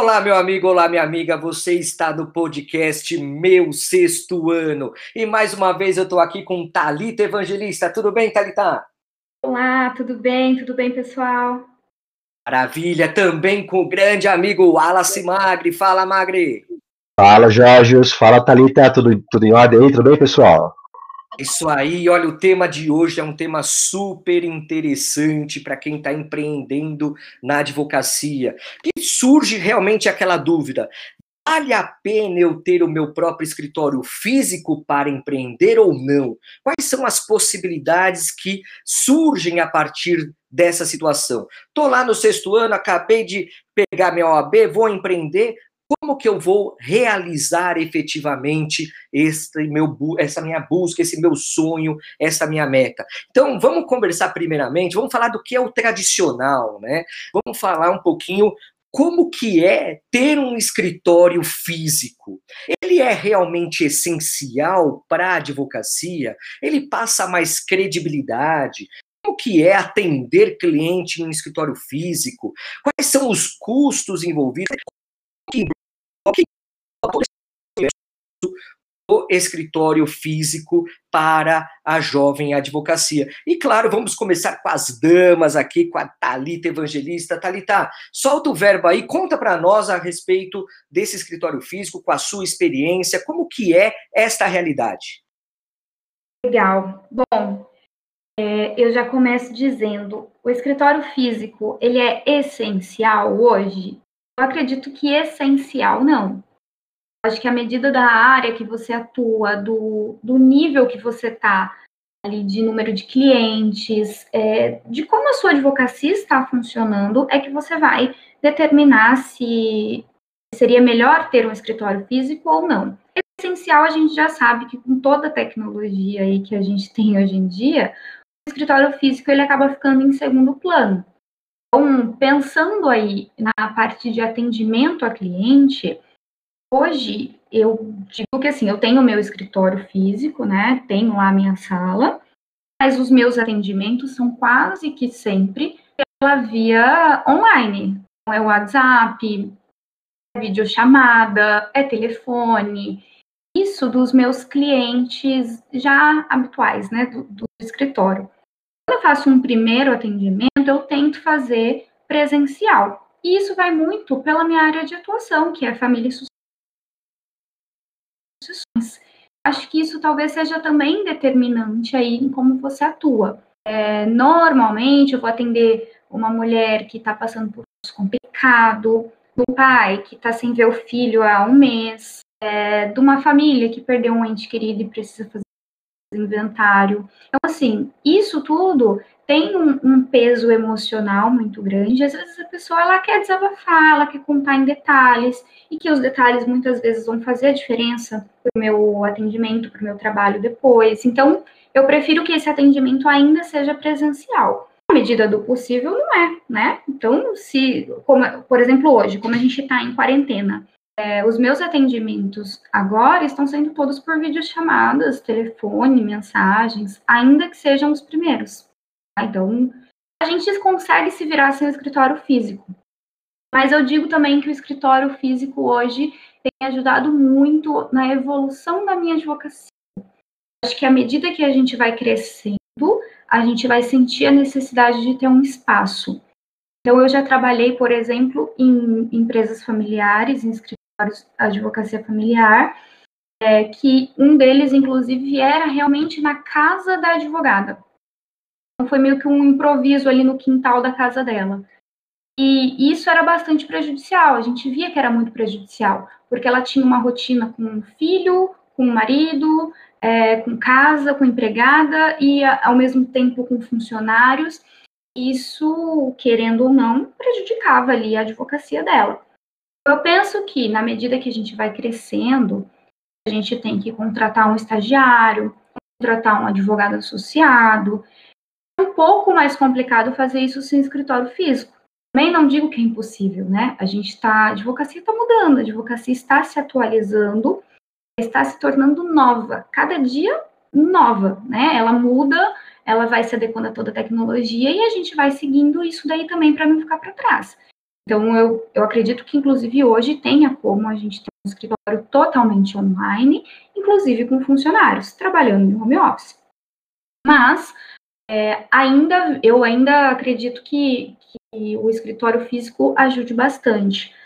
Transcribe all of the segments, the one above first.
Olá, meu amigo, olá, minha amiga. Você está no podcast Meu Sexto Ano. E mais uma vez eu estou aqui com Talita Evangelista. Tudo bem, Talita? Olá, tudo bem? Tudo bem, pessoal? Maravilha. Também com o grande amigo Wallace Magri. Fala, Magri. Fala, Jorge. Fala, Talita. Tudo, tudo em ordem aí? Tudo bem, pessoal? Isso aí, olha, o tema de hoje é um tema super interessante para quem está empreendendo na advocacia. E surge realmente aquela dúvida: vale a pena eu ter o meu próprio escritório físico para empreender ou não? Quais são as possibilidades que surgem a partir dessa situação? Estou lá no sexto ano, acabei de pegar minha OAB, vou empreender, como que eu vou realizar efetivamente este meu, essa minha busca, esse meu sonho, essa minha meta. Então, vamos conversar primeiramente, vamos falar do que é o tradicional, né? Vamos falar um pouquinho como que é ter um escritório físico. Ele é realmente essencial para a advocacia? Ele passa mais credibilidade? Como que é atender cliente em um escritório físico? Quais são os custos envolvidos? O escritório físico para a jovem advocacia. E claro, vamos começar com as damas aqui, com a Talita Evangelista. Talita, solta o verbo aí, conta para nós a respeito desse escritório físico, com a sua experiência, como que é esta realidade? Legal. Bom, é, eu já começo dizendo, o escritório físico, ele é essencial hoje? Eu acredito que essencial não. Acho que a medida da área que você atua, do, do nível que você está ali de número de clientes, é, de como a sua advocacia está funcionando, é que você vai determinar se seria melhor ter um escritório físico ou não. Essencial, a gente já sabe que com toda a tecnologia aí que a gente tem hoje em dia, o escritório físico ele acaba ficando em segundo plano. Então, pensando aí na parte de atendimento a cliente, hoje eu digo que assim, eu tenho o meu escritório físico, né? Tenho lá a minha sala, mas os meus atendimentos são quase que sempre pela via online. Então, é WhatsApp, é videochamada, é telefone. Isso dos meus clientes já habituais, né? Do, do escritório. Quando eu faço um primeiro atendimento, eu tento fazer presencial. E isso vai muito pela minha área de atuação, que é família e sucessões. Acho que isso talvez seja também determinante aí em como você atua. É, normalmente, eu vou atender uma mulher que está passando por um complicado, um pai que está sem ver o filho há um mês, é, de uma família que perdeu um ente querido e precisa fazer inventário. Então, assim, isso tudo tem um, um, peso emocional muito grande. Às vezes a pessoa ela quer desabafar, ela quer contar em detalhes, e que os detalhes muitas vezes vão fazer a diferença para o meu atendimento, para o meu trabalho depois. Então, eu prefiro que esse atendimento ainda seja presencial. Na medida do possível, não é, né? Então, se, como, por exemplo, hoje, como a gente está em quarentena, é, os meus atendimentos agora estão sendo todos por videochamadas, telefone, mensagens, ainda que sejam os primeiros. Tá? Então, a gente consegue se virar sem o escritório físico. Mas eu digo também que o escritório físico hoje tem ajudado muito na evolução da minha advocacia. Acho que à medida que a gente vai crescendo, a gente vai sentir a necessidade de ter um espaço. Então, eu já trabalhei, por exemplo, em empresas familiares, em escritórios advocacia familiar, é, que um deles, inclusive, era realmente na casa da advogada. Então, foi meio que um improviso ali no quintal da casa dela. E isso era bastante prejudicial, a gente via que era muito prejudicial, porque ela tinha uma rotina com um filho, com um marido, é, com casa, com empregada e, ao mesmo tempo, com funcionários. Isso, querendo ou não, prejudicava ali a advocacia dela. Eu penso que, na medida que a gente vai crescendo, a gente tem que contratar um estagiário, contratar um advogado associado. É um pouco mais complicado fazer isso sem escritório físico. Também não digo que é impossível, né? A gente está, a advocacia está mudando, a advocacia está se atualizando, está se tornando nova, cada dia nova, né? Ela muda, ela vai se adequando a toda a tecnologia e a gente vai seguindo isso daí também para não ficar para trás. Então, eu, eu acredito que, inclusive, hoje tenha como a gente ter um escritório totalmente online, inclusive com funcionários, trabalhando em home office. Mas, é, ainda, eu ainda acredito que, que o escritório físico ajude bastante.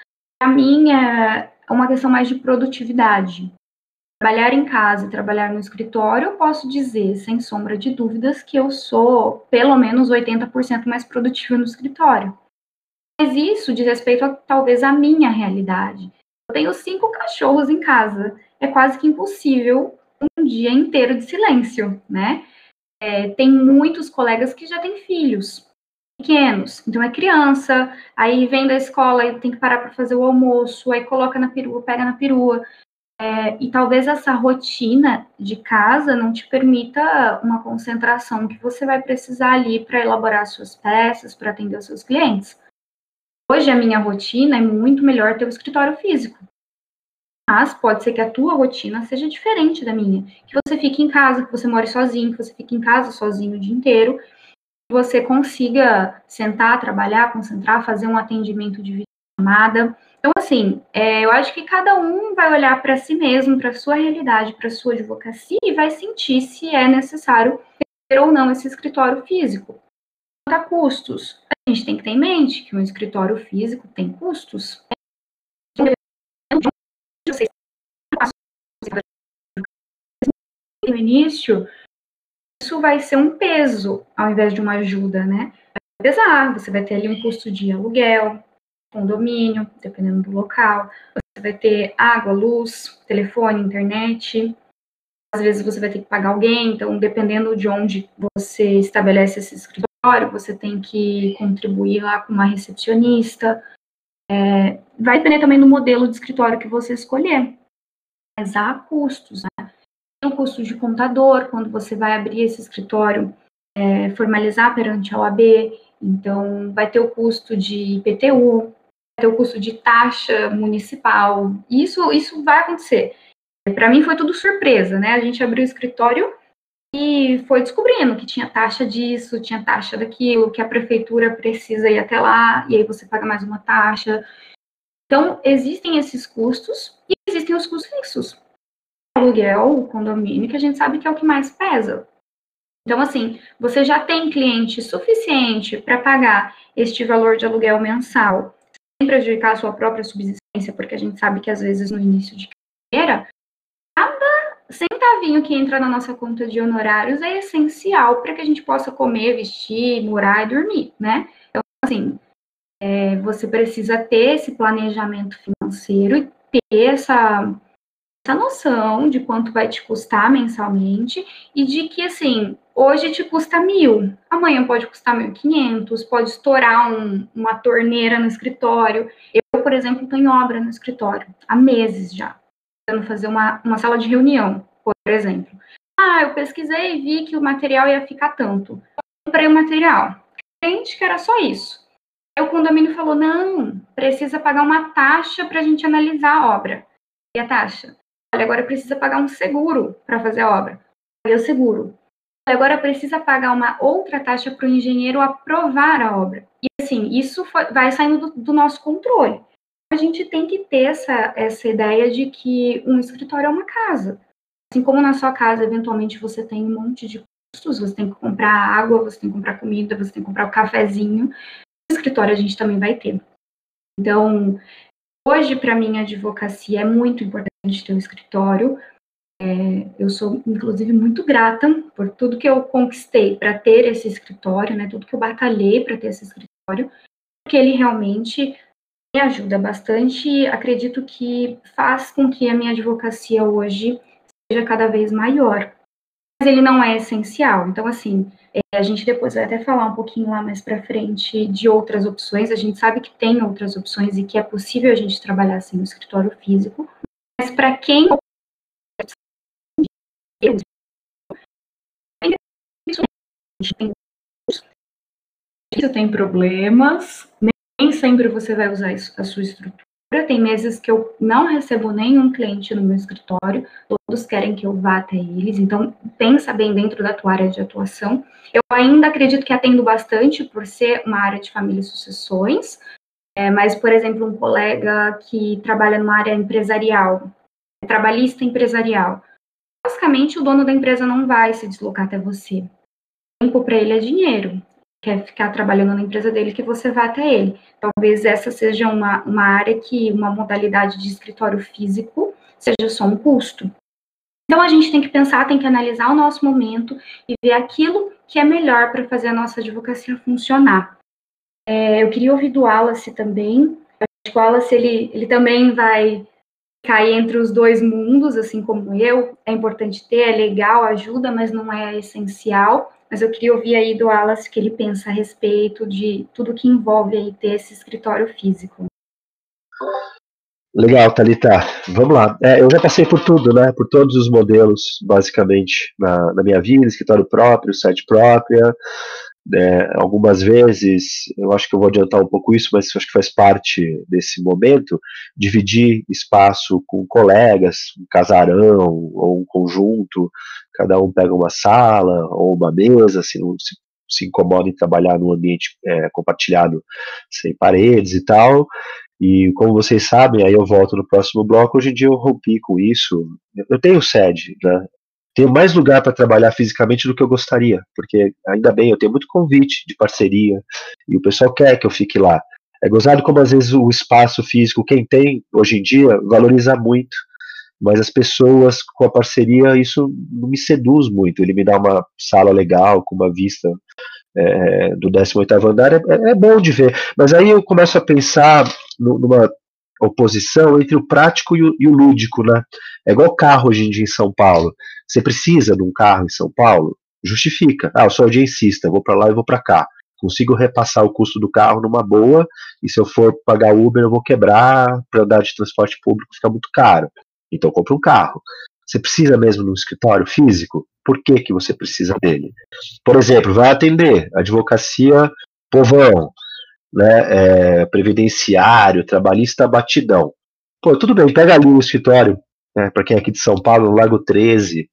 Para mim, é uma questão mais de produtividade. Trabalhar em casa e trabalhar no escritório, eu posso dizer, sem sombra de dúvidas, que eu sou pelo menos 80% mais produtiva no escritório. Mas isso diz respeito a, talvez à minha realidade. Eu tenho cinco cachorros em casa. É quase que impossível um dia inteiro de silêncio, né? É, tem muitos colegas que já têm filhos pequenos, então é criança, aí vem da escola e tem que parar para fazer o almoço, aí coloca na perua, pega na perua. É, e talvez essa rotina de casa não te permita uma concentração que você vai precisar ali para elaborar suas peças, para atender os seus clientes. Hoje a minha rotina é muito melhor ter o escritório físico. Mas pode ser que a tua rotina seja diferente da minha. Que você fique em casa, que você more sozinho, que você fique em casa sozinho o dia inteiro, que você consiga sentar, trabalhar, concentrar, fazer um atendimento de chamada. Então, assim, é, eu acho que cada um vai olhar para si mesmo, para a sua realidade, para a sua advocacia e vai sentir se é necessário ter ou não esse escritório físico. A custos, a gente tem que ter em mente que um escritório físico tem custos. No início, isso vai ser um peso ao invés de uma ajuda, né? Vai pesar, você vai ter ali um custo de aluguel, condomínio, dependendo do local, você vai ter água, luz, telefone, internet. Às vezes você vai ter que pagar alguém, então dependendo de onde você estabelece esse escritório, você tem que contribuir lá com uma recepcionista. É, vai depender também do modelo de escritório que você escolher. Mas há custos, né? Tem o custo de contador, quando você vai abrir esse escritório, é, formalizar perante a OAB, então vai ter o custo de IPTU, vai ter o custo de taxa municipal. Isso, isso vai acontecer. Para mim foi tudo surpresa, né? A gente abriu o escritório e foi descobrindo que tinha taxa disso, tinha taxa daquilo, que a prefeitura precisa ir até lá, e aí você paga mais uma taxa. Então, existem esses custos e existem os custos fixos. O aluguel, o condomínio, que a gente sabe que é o que mais pesa. Então, assim, você já tem cliente suficiente para pagar este valor de aluguel mensal, sem prejudicar a sua própria subsistência, porque a gente sabe que às vezes no início de carreira centavinho que entra na nossa conta de honorários é essencial para que a gente possa comer, vestir, morar e dormir, né? Então, assim, é, você precisa ter esse planejamento financeiro e ter essa, essa noção de quanto vai te custar mensalmente e de que, assim, hoje te custa mil, amanhã pode custar mil quinhentos, pode estourar um, uma torneira no escritório. Eu, por exemplo, estou em obra no escritório há meses já fazer uma, uma sala de reunião, por exemplo. Ah, eu pesquisei e vi que o material ia ficar tanto. Comprei o material. Gente, que era só isso. Aí o condomínio falou: não, precisa pagar uma taxa para a gente analisar a obra. E a taxa? Olha, agora precisa pagar um seguro para fazer a obra. Paguei o seguro. Agora precisa pagar uma outra taxa para o engenheiro aprovar a obra. E assim, isso vai saindo do, do nosso controle a gente tem que ter essa, essa ideia de que um escritório é uma casa. Assim como na sua casa, eventualmente, você tem um monte de custos, você tem que comprar água, você tem que comprar comida, você tem que comprar o um cafezinho. No escritório a gente também vai ter. Então, hoje, para mim, a advocacia é muito importante ter um escritório. É, eu sou, inclusive, muito grata por tudo que eu conquistei para ter esse escritório, né? Tudo que eu batalhei para ter esse escritório, porque ele realmente me ajuda bastante e acredito que faz com que a minha advocacia hoje seja cada vez maior. Mas ele não é essencial. Então, assim, é, a gente depois vai até falar um pouquinho lá mais para frente de outras opções. A gente sabe que tem outras opções e que é possível a gente trabalhar assim no escritório físico. Mas para quem isso tem problemas, sempre você vai usar a sua estrutura. Tem meses que eu não recebo nenhum cliente no meu escritório, todos querem que eu vá até eles, então pensa bem dentro da tua área de atuação. Eu ainda acredito que atendo bastante por ser uma área de família e sucessões, É, mas, por exemplo, um colega que trabalha numa área empresarial, trabalhista empresarial, basicamente o dono da empresa não vai se deslocar até você. Tempo para ele é dinheiro. Quer ficar trabalhando na empresa dele que você vá até ele. Talvez essa seja uma, uma área que uma modalidade de escritório físico seja só um custo. Então a gente tem que pensar, tem que analisar o nosso momento e ver aquilo que é melhor para fazer a nossa advocacia funcionar. É, eu queria ouvir do Wallace também. Acho que o Wallace ele, ele também vai cair entre os dois mundos, assim como eu. É importante ter, é legal, ajuda, mas não é essencial. Mas eu queria ouvir aí do Wallace o que ele pensa a respeito de tudo que envolve aí ter esse escritório físico. Legal, Thalita. Vamos lá. É, eu já passei por tudo, né? Por todos os modelos, basicamente, na, na minha vida, escritório próprio, site própria, é, algumas vezes, eu acho que eu vou adiantar um pouco isso, mas acho que faz parte desse momento, dividir espaço com colegas, um casarão ou um conjunto, cada um pega uma sala ou uma mesa, se não se, se incomoda em trabalhar num ambiente é, compartilhado sem paredes e tal. E como vocês sabem, aí eu volto no próximo bloco, hoje em dia eu rompi com isso. Eu tenho sede, né? Tenho mais lugar para trabalhar fisicamente do que eu gostaria, porque ainda bem, eu tenho muito convite de parceria e o pessoal quer que eu fique lá. É gozado como às vezes o espaço físico, quem tem hoje em dia, valoriza muito, mas as pessoas com a parceria, isso não me seduz muito. Ele me dá uma sala legal, com uma vista é, do 18 andar, é, é, bom de ver. Mas aí eu começo a pensar numa oposição entre o prático e o, e o lúdico, né? É igual carro hoje em dia em São Paulo. Você precisa de um carro em São Paulo? Justifica. Ah, eu sou audiencista, vou para lá e vou para cá. Consigo repassar o custo do carro numa boa, e se eu for pagar Uber, eu vou quebrar, para andar de transporte público fica muito caro. Então compra um carro. Você precisa mesmo de um escritório físico? Por que, que você precisa dele? Por exemplo, vai atender advocacia povão, né, é, previdenciário, trabalhista batidão. Pô, tudo bem, pega ali o escritório, né, para quem é aqui de São Paulo, no Lago 13,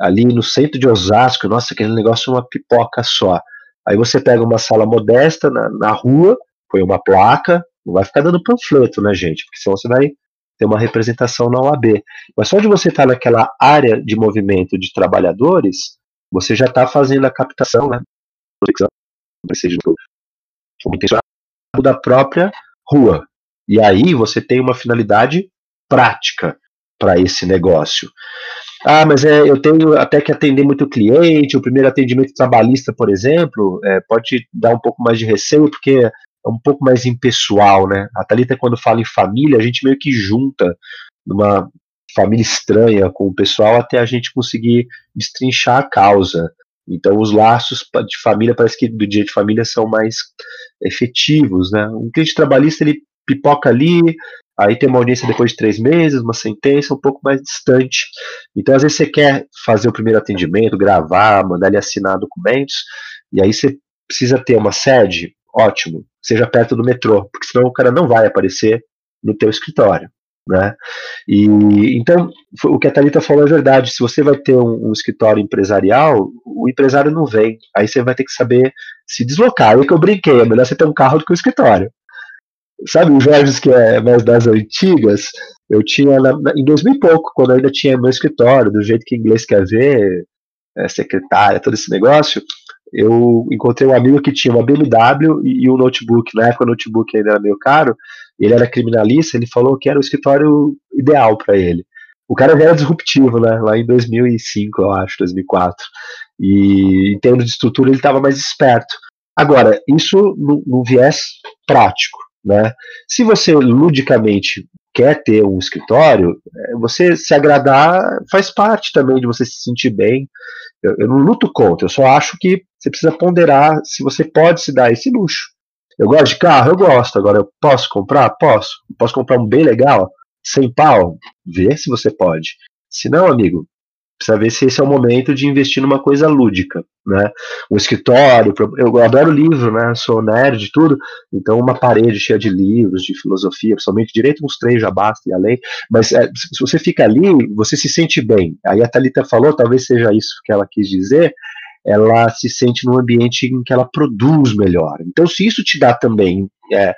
ali no centro de Osasco, nossa, aquele negócio é uma pipoca só. Aí você pega uma sala modesta na, na rua, põe uma placa, não vai ficar dando panfleto, né, gente? Porque senão você vai ter uma representação na OAB. Mas só de você estar naquela área de movimento de trabalhadores, você já está fazendo a captação, né? Da própria rua. E aí você tem uma finalidade prática para esse negócio. Ah, mas é, eu tenho até que atender muito cliente, o primeiro atendimento trabalhista, por exemplo, é, pode dar um pouco mais de receio, porque é um pouco mais impessoal, né? A Thalita, quando fala em família, a gente meio que junta numa família estranha com o pessoal até a gente conseguir destrinchar a causa. Então, os laços de família, parece que do dia de família são mais efetivos, né? Um cliente trabalhista, ele pipoca ali, Aí tem uma audiência depois de três meses, uma sentença um pouco mais distante. Então, às vezes, você quer fazer o primeiro atendimento, gravar, mandar ele assinar documentos, e aí você precisa ter uma sede, ótimo, seja perto do metrô, porque senão o cara não vai aparecer no teu escritório. Né? E então o que a Thalita falou é verdade. Se você vai ter um, um, escritório empresarial, o empresário não vem. Aí você vai ter que saber se deslocar. É que eu brinquei, é melhor você ter um carro do que um escritório. Sabe, o Jorge que é mais das antigas, eu tinha na, em 2000 e pouco, quando ainda tinha meu escritório, do jeito que inglês quer ver, é, secretária, todo esse negócio, eu encontrei um amigo que tinha uma BMW e, e um notebook. Na época o notebook ainda era meio caro, ele era criminalista, ele falou que era o escritório ideal para ele. O cara era disruptivo, né? Lá em 2005, eu acho, 2004. E em termos de estrutura, ele estava mais esperto. Agora, isso no viés prático. Né? Se você ludicamente quer ter um escritório, é, você se agradar faz parte também de você se sentir bem. Eu, eu, não luto contra, eu só acho que você precisa ponderar se você pode se dar esse luxo. Eu gosto de carro, eu gosto. Agora, eu posso comprar? Posso. Posso comprar um bem legal? Sem pau? Vê se você pode. Se não, amigo, Precisa ver se esse é o momento de investir numa coisa lúdica, né? Um escritório, eu adoro livro, né? Sou nerd de tudo, então uma parede cheia de livros, de filosofia, principalmente direito, uns três já basta e além. Mas é, se você fica ali, você se sente bem. Aí a Thalita falou, talvez seja isso que ela quis dizer, ela se sente num ambiente em que ela produz melhor. Então, se isso te dá também é,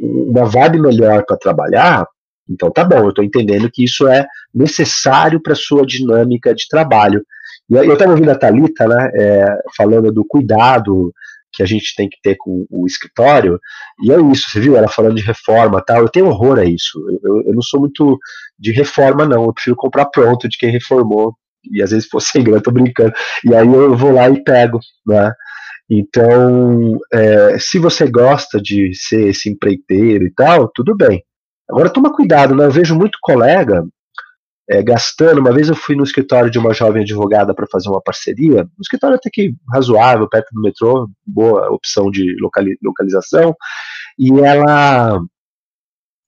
uma vibe melhor para trabalhar, então tá bom, eu estou entendendo que isso é necessário para sua dinâmica de trabalho. E eu estava ouvindo a Thalita, né, é, falando do cuidado que a gente tem que ter com o escritório, e é isso, você viu ela falando de reforma tal, eu tenho horror a isso, eu, eu não sou muito de reforma não, eu prefiro comprar pronto de quem reformou, e às vezes for sem grana, tô brincando, e aí eu vou lá e pego, né, então, é, se você gosta de ser esse empreiteiro e tal, tudo bem. Agora toma cuidado, né? Eu vejo muito colega é, gastando. Uma vez eu fui no escritório de uma jovem advogada para fazer uma parceria, um escritório até que razoável, perto do metrô, boa opção de locali localização, e ela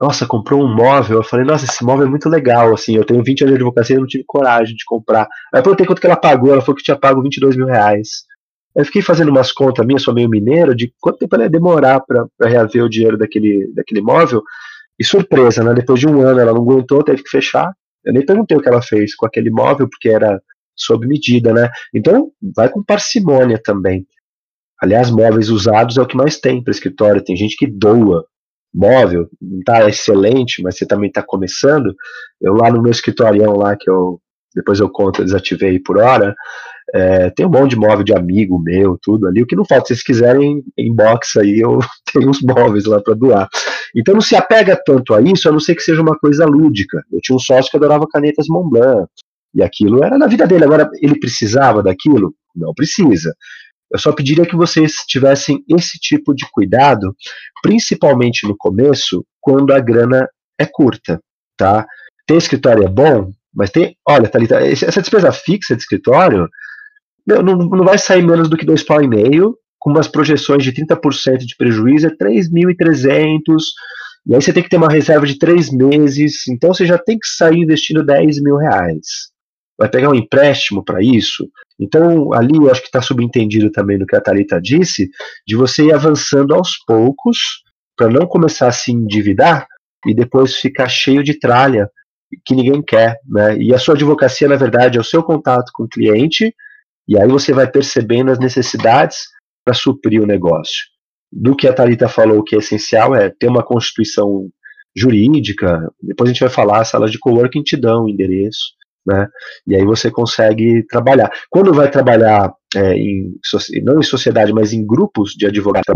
nossa, comprou um móvel. Eu falei, nossa, esse móvel é muito legal. Assim, eu tenho 20 anos de advocacia e não tive coragem de comprar. Aí eu perguntei quanto que ela pagou. Ela falou que tinha pago 22 mil reais. Eu fiquei fazendo umas contas minhas, sou meio mineiro, de quanto tempo ela ia demorar para reaver o dinheiro daquele, daquele imóvel. E surpresa, né? Depois de um ano ela não aguentou, teve que fechar. Eu nem perguntei o que ela fez com aquele imóvel, porque era sob medida, né? Então, vai com parcimônia também. Aliás, móveis usados é o que mais tem para escritório. Tem gente que doa móvel, não está excelente, mas você também está começando. Eu lá no meu escritório lá, que eu depois eu conto, eu desativei por hora, é, tem um monte de móvel de amigo meu, tudo ali. O que não falta, se vocês quiserem, inbox aí, eu tenho uns móveis lá para doar. Então não se apega tanto a isso, a não ser que seja uma coisa lúdica. Eu tinha um sócio que adorava canetas Montblanc, e aquilo era na vida dele. Agora, ele precisava daquilo? Não precisa. Eu só pediria que vocês tivessem esse tipo de cuidado, principalmente no começo, quando a grana é curta, tá? Ter escritório é bom, mas tem, olha, Thalita, essa despesa fixa de escritório, não, não vai sair menos do que dois pau e meio, com umas projeções de 30% de prejuízo, é 3.300, e aí você tem que ter uma reserva de três meses, então você já tem que sair investindo 10 mil reais. Vai pegar um empréstimo para isso? Então, ali eu acho que está subentendido também no que a Thalita disse, de você ir avançando aos poucos, para não começar a se endividar e depois ficar cheio de tralha que ninguém quer. Né? E a sua advocacia, na verdade, é o seu contato com o cliente e aí você vai percebendo as necessidades para suprir o negócio. Do que a Thalita falou que é essencial é ter uma constituição jurídica, depois a gente vai falar, salas de coworking te dão o endereço, né? E aí você consegue trabalhar. Quando vai trabalhar é, em, não em sociedade, mas em grupos de advogados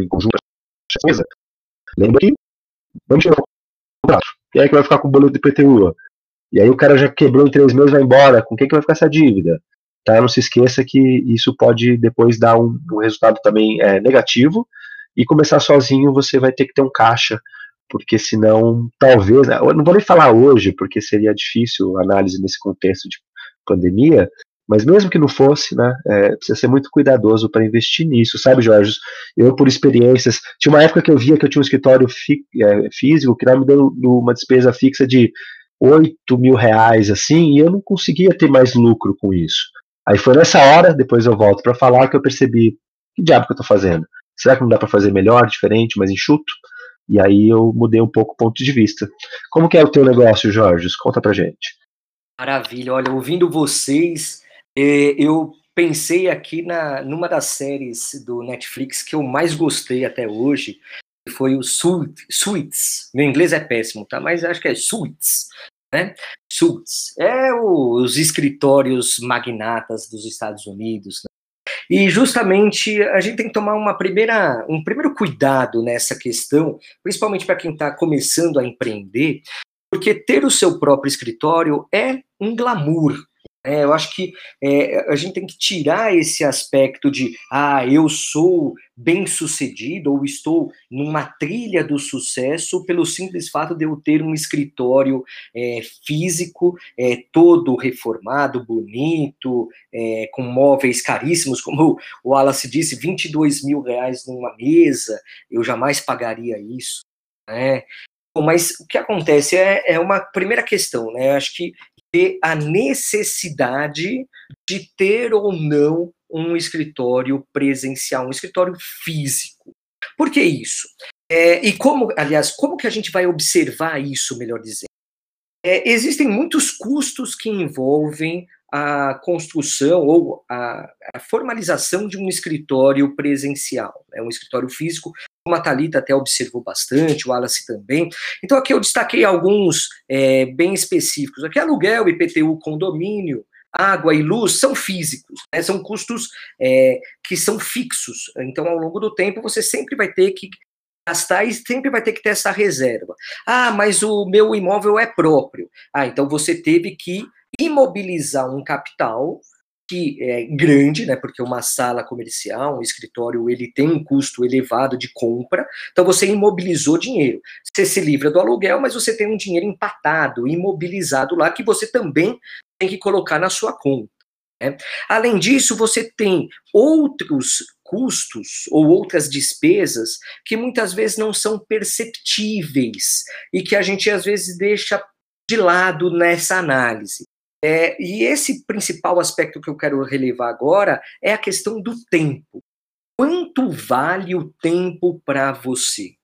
em conjunto, lembra que vamos tirar o contrato. É que vai ficar com o boleto de PTU? E aí o cara já quebrou em três meses, vai embora. Com quem que vai ficar essa dívida? Tá? Não se esqueça que isso pode depois dar um, um resultado também é, negativo e começar sozinho você vai ter que ter um caixa, porque senão, talvez, né, não vou nem falar hoje, porque seria difícil análise nesse contexto de pandemia, mas mesmo que não fosse, né, é, precisa ser muito cuidadoso para investir nisso, sabe, Jorge? Eu, por experiências, tinha uma época que eu via que eu tinha um escritório fi, é, físico que me deu uma despesa fixa de 8 mil reais, assim, e eu não conseguia ter mais lucro com isso. Aí foi nessa hora, depois eu volto para falar, que eu percebi que diabo que eu tô fazendo? Será que não dá para fazer melhor, diferente, mais enxuto? E aí eu mudei um pouco o ponto de vista. Como que é o teu negócio, Jorge? Conta pra gente. Maravilha. Olha, ouvindo vocês, é, eu pensei aqui na, numa das séries do Netflix que eu mais gostei até hoje, que foi o Suits. Meu inglês é péssimo, tá? Mas acho que é Suits né? Suits, é o, os escritórios magnatas dos Estados Unidos. Né? E justamente a gente tem que tomar uma primeira, um primeiro cuidado nessa questão, principalmente para quem está começando a empreender, porque ter o seu próprio escritório é um glamour, é, eu acho que é, a gente tem que tirar esse aspecto de, ah, eu sou bem sucedido ou estou numa trilha do sucesso pelo simples fato de eu ter um escritório é, físico, é, todo reformado, bonito, é, com móveis caríssimos, como o Wallace disse, 22 mil reais numa mesa, eu jamais pagaria isso. Né? Mas o que acontece é, é uma primeira questão, né? Acho que ter a necessidade de ter ou não um escritório presencial, um escritório físico. Por que isso? É, e como, aliás, como que a gente vai observar isso, melhor dizendo? É, existem muitos custos que envolvem a construção ou a, a, formalização de um escritório presencial, é um escritório físico como a Thalita até observou bastante, o Wallace também. Então aqui eu destaquei alguns é, bem específicos. Aqui aluguel, IPTU, condomínio, água e luz são físicos, né? são custos é, que são fixos. Então, ao longo do tempo, você sempre vai ter que gastar e sempre vai ter que ter essa reserva. Ah, mas o meu imóvel é próprio. Ah, então você teve que imobilizar um capital que é grande, né, porque uma sala comercial, um escritório, ele tem um custo elevado de compra, então você imobilizou dinheiro. Você se livra do aluguel, mas você tem um dinheiro empatado, imobilizado lá, que você também tem que colocar na sua conta. Né? Além disso, você tem outros custos ou outras despesas que muitas vezes não são perceptíveis e que a gente às vezes deixa de lado nessa análise. É, e esse principal aspecto que eu quero relevar agora é a questão do tempo. Quanto vale o tempo para você?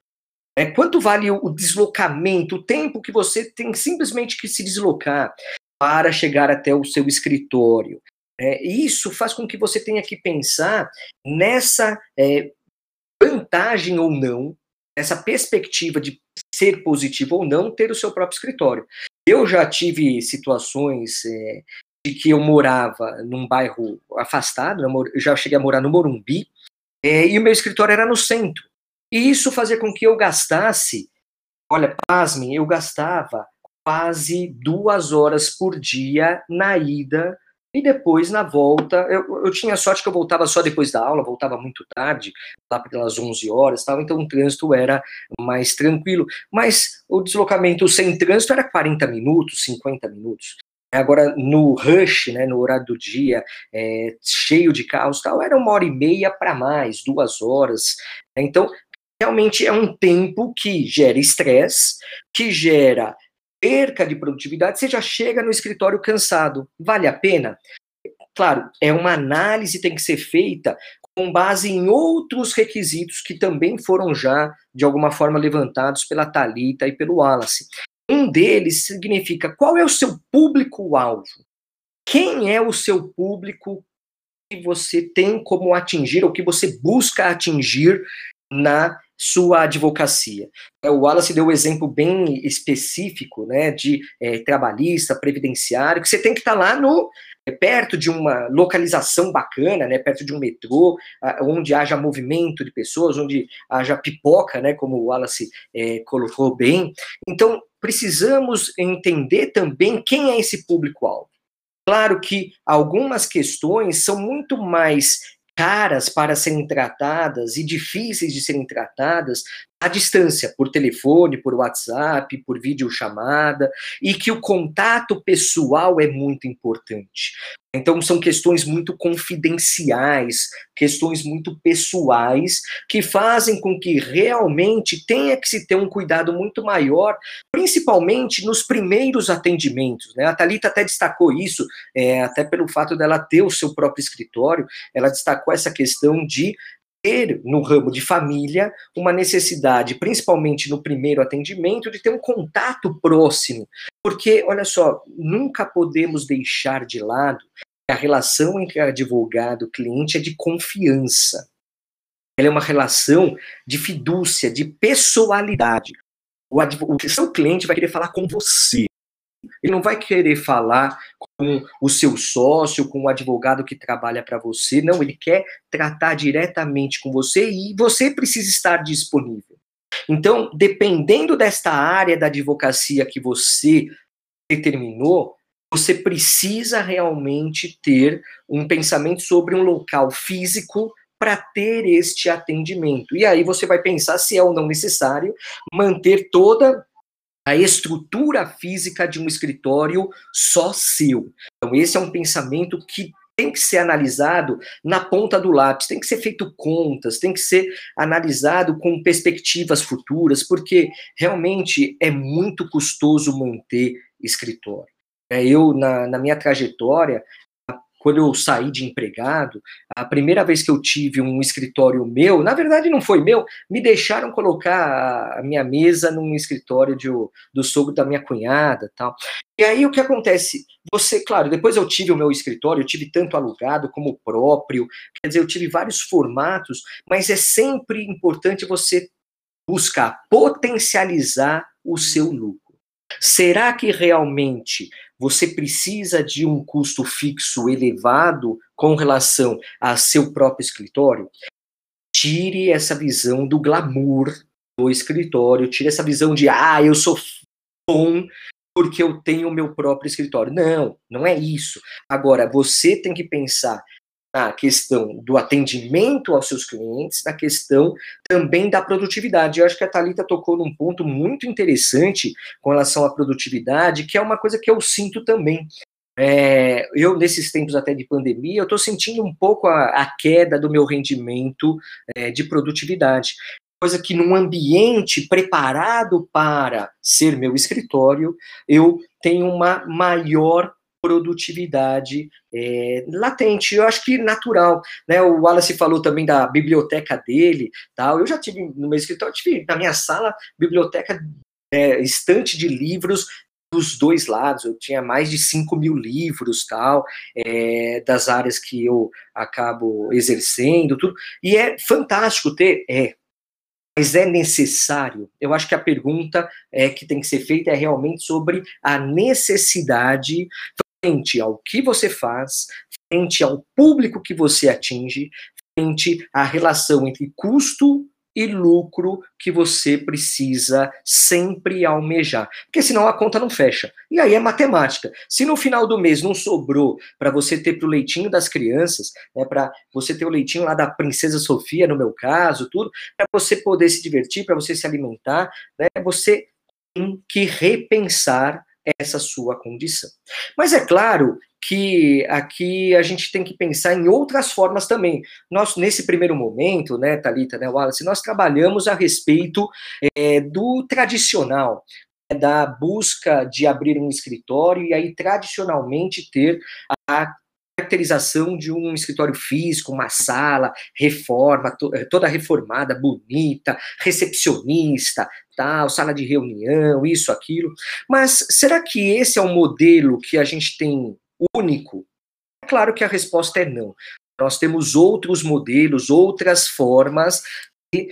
É, quanto vale o deslocamento, o tempo que você tem simplesmente que se deslocar para chegar até o seu escritório? É, isso faz com que você tenha que pensar nessa é, vantagem ou não, essa perspectiva de ser positivo ou não, ter o seu próprio escritório. Eu já tive situações é, de que eu morava num bairro afastado, eu já cheguei a morar no Morumbi, é, e o meu escritório era no centro. E isso fazia com que eu gastasse, olha, pasmem, eu gastava quase duas horas por dia na ida e depois, na volta, eu, eu tinha sorte que eu voltava só depois da aula, voltava muito tarde, lá pelas 11 horas, tal, então o trânsito era mais tranquilo. Mas o deslocamento sem trânsito era 40 minutos, 50 minutos. Agora, no rush, né, no horário do dia, é, cheio de carros, tal, era uma hora e meia para mais, duas horas. Então, realmente é um tempo que gera estresse, que gera perca de produtividade, você já chega no escritório cansado. Vale a pena? Claro, é uma análise tem que ser feita com base em outros requisitos que também foram já, de alguma forma, levantados pela Talita e pelo Wallace. Um deles significa qual é o seu público-alvo? Quem é o seu público que você tem como atingir, ou que você busca atingir na sua advocacia. É, o Wallace deu um exemplo bem específico, né, de é, trabalhista, previdenciário, que você tem que estar tá lá no é, perto de uma localização bacana, né, perto de um metrô, onde haja movimento de pessoas, onde haja pipoca, né, como o Wallace é, colocou bem. Então, precisamos entender também quem é esse público-alvo. Claro que algumas questões são muito mais caras para serem tratadas e difíceis de serem tratadas à distância, por telefone, por WhatsApp, por videochamada, e que o contato pessoal é muito importante. Então, são questões muito confidenciais, questões muito pessoais, que fazem com que realmente tenha que se ter um cuidado muito maior, principalmente nos primeiros atendimentos. Né? A Thalita até destacou isso, é, até pelo fato dela ter o seu próprio escritório, ela destacou essa questão de ter no ramo de família uma necessidade, principalmente no primeiro atendimento, de ter um contato próximo. Porque, olha só, nunca podemos deixar de lado que a relação entre advogado e cliente é de confiança. Ela é uma relação de fidúcia, de pessoalidade. O, o seu cliente vai querer falar com você. Ele não vai querer falar com o seu sócio, com o advogado que trabalha para você. Não, ele quer tratar diretamente com você e você precisa estar disponível. Então, dependendo desta área da advocacia que você determinou, você precisa realmente ter um pensamento sobre um local físico para ter este atendimento. E aí você vai pensar se é ou não necessário manter toda a estrutura física de um escritório só seu. Então, esse é um pensamento que tem que ser analisado na ponta do lápis, tem que ser feito contas, tem que ser analisado com perspectivas futuras, porque realmente é muito custoso manter escritório. É, eu, na, na minha trajetória, quando eu saí de empregado, a primeira vez que eu tive um escritório meu, na verdade não foi meu, me deixaram colocar a minha mesa num escritório de, do sogro da minha cunhada tal. E aí o que acontece? Você, claro, depois eu tive o meu escritório, eu tive tanto alugado como próprio, quer dizer, eu tive vários formatos, mas é sempre importante você buscar potencializar o seu lucro. Será que realmente você precisa de um custo fixo elevado com relação a seu próprio escritório? Tire essa visão do glamour do escritório, tire essa visão de, ah, eu sou bom porque eu tenho o meu próprio escritório. Não, não é isso. Agora, você tem que pensar na questão do atendimento aos seus clientes, na questão também da produtividade. Eu acho que a Talita tocou num ponto muito interessante com relação à produtividade, que é uma coisa que eu sinto também. É, eu, nesses tempos até de pandemia, eu estou sentindo um pouco a, a, queda do meu rendimento é, de produtividade. Coisa que num ambiente preparado para ser meu escritório, eu tenho uma maior produtividade é, latente, eu acho que natural, né? O Wallace falou também da biblioteca dele, tal. Eu já tive no meu escritório, tive na minha sala biblioteca é, estante de livros dos dois lados. Eu tinha mais de 5 mil livros, tal, é, das áreas que eu acabo exercendo, tudo. E é fantástico ter, é, mas é necessário? Eu acho que a pergunta é que tem que ser feita é realmente sobre a necessidade frente ao que você faz, frente ao público que você atinge, frente à relação entre custo e lucro que você precisa sempre almejar. Porque senão a conta não fecha. E aí é matemática. Se no final do mês não sobrou para você ter para o leitinho das crianças, né, para você ter o leitinho lá da Princesa Sofia, no meu caso, tudo, para você poder se divertir, para você se alimentar, né, você tem que repensar essa sua condição. Mas é claro que aqui a gente tem que pensar em outras formas também. Nós, nesse primeiro momento, né, Thalita, né, Wallace, nós trabalhamos a respeito é, do tradicional, né, da busca de abrir um escritório e aí tradicionalmente ter a caracterização de um escritório físico, uma sala, reforma, to, eh, toda reformada, bonita, recepcionista, tal, sala de reunião, isso, aquilo. Mas será que esse é um modelo que a gente tem único? É claro que a resposta é não. Nós temos outros modelos, outras formas de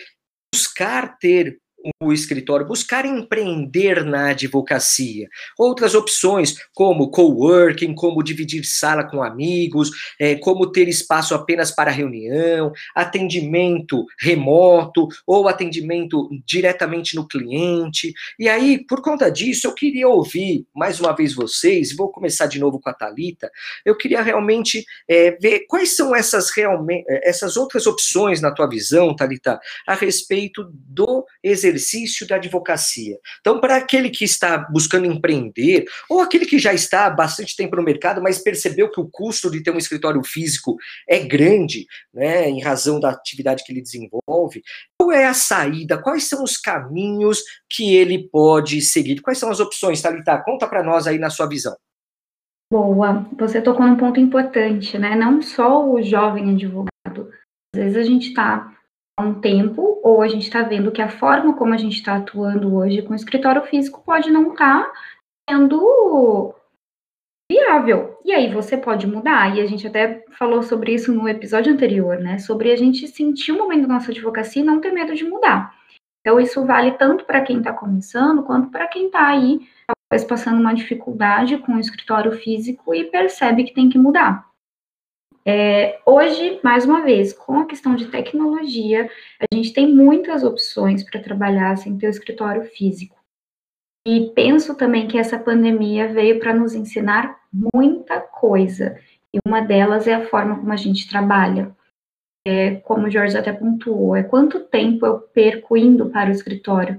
buscar ter o escritório, buscar empreender na advocacia. Outras opções, como coworking, como dividir sala com amigos, é, como ter espaço apenas para reunião, atendimento remoto ou atendimento diretamente no cliente. E aí, por conta disso, eu queria ouvir mais uma vez vocês, vou começar de novo com a Talita. Eu queria realmente é, ver quais são essas realmente essas outras opções na tua visão, Talita, a respeito do exercício exercício da advocacia. Então, para aquele que está buscando empreender, ou aquele que já está há bastante tempo no mercado, mas percebeu que o custo de ter um escritório físico é grande, né, em razão da atividade que ele desenvolve, qual é a saída? Quais são os caminhos que ele pode seguir? Quais são as opções, Thalita? Conta para nós aí na sua visão. Boa, você tocou num ponto importante, né? Não só o jovem advogado. Às vezes a gente está um tempo, ou a gente está vendo que a forma como a gente está atuando hoje com o escritório físico pode não estar tá sendo viável. E aí você pode mudar. E a gente até falou sobre isso no episódio anterior, né? Sobre a gente sentir o momento da nossa advocacia e não ter medo de mudar. Então, isso vale tanto para quem está começando, quanto para quem está aí, talvez passando uma dificuldade com o escritório físico e percebe que tem que mudar. É, hoje, mais uma vez, com a questão de tecnologia, a gente tem muitas opções para trabalhar sem ter o escritório físico. E penso também que essa pandemia veio para nos ensinar muita coisa. E uma delas é a forma como a gente trabalha. É, como o Jorge até pontuou, é quanto tempo eu perco indo para o escritório.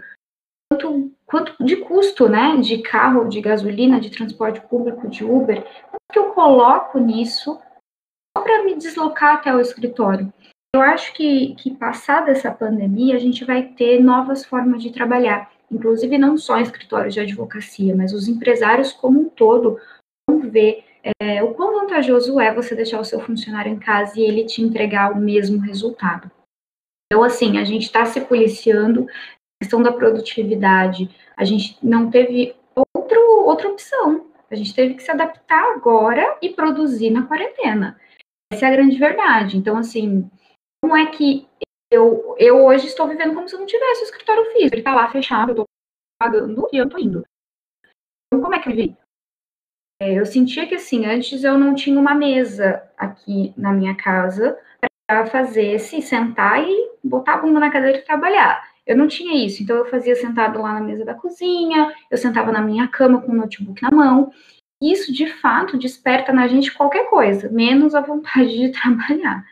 Quanto, quanto de custo, né? De carro, de gasolina, de transporte público, de Uber. Quanto que eu coloco nisso para me deslocar até o escritório. Eu acho que, que passada essa pandemia, a gente vai ter novas formas de trabalhar, inclusive não só escritórios de advocacia, mas os empresários como um todo vão ver é, o quão vantajoso é você deixar o seu funcionário em casa e ele te entregar o mesmo resultado. Então, assim, a gente está se policiando, questão da produtividade, a gente não teve outro, outra opção. A gente teve que se adaptar agora e produzir na quarentena. Essa é a grande verdade. Então, assim, como é que eu, eu hoje estou vivendo como se eu não tivesse o escritório físico? Ele está lá fechado, eu estou pagando e eu estou indo. Então, como é que eu vivi? É, eu sentia que, assim, antes eu não tinha uma mesa aqui na minha casa para fazer se sentar e botar a bunda na cadeira e trabalhar. Eu não tinha isso, então eu fazia sentado lá na mesa da cozinha, eu sentava na minha cama com o notebook na mão. Isso, de fato, desperta na gente qualquer coisa, menos a vontade de trabalhar.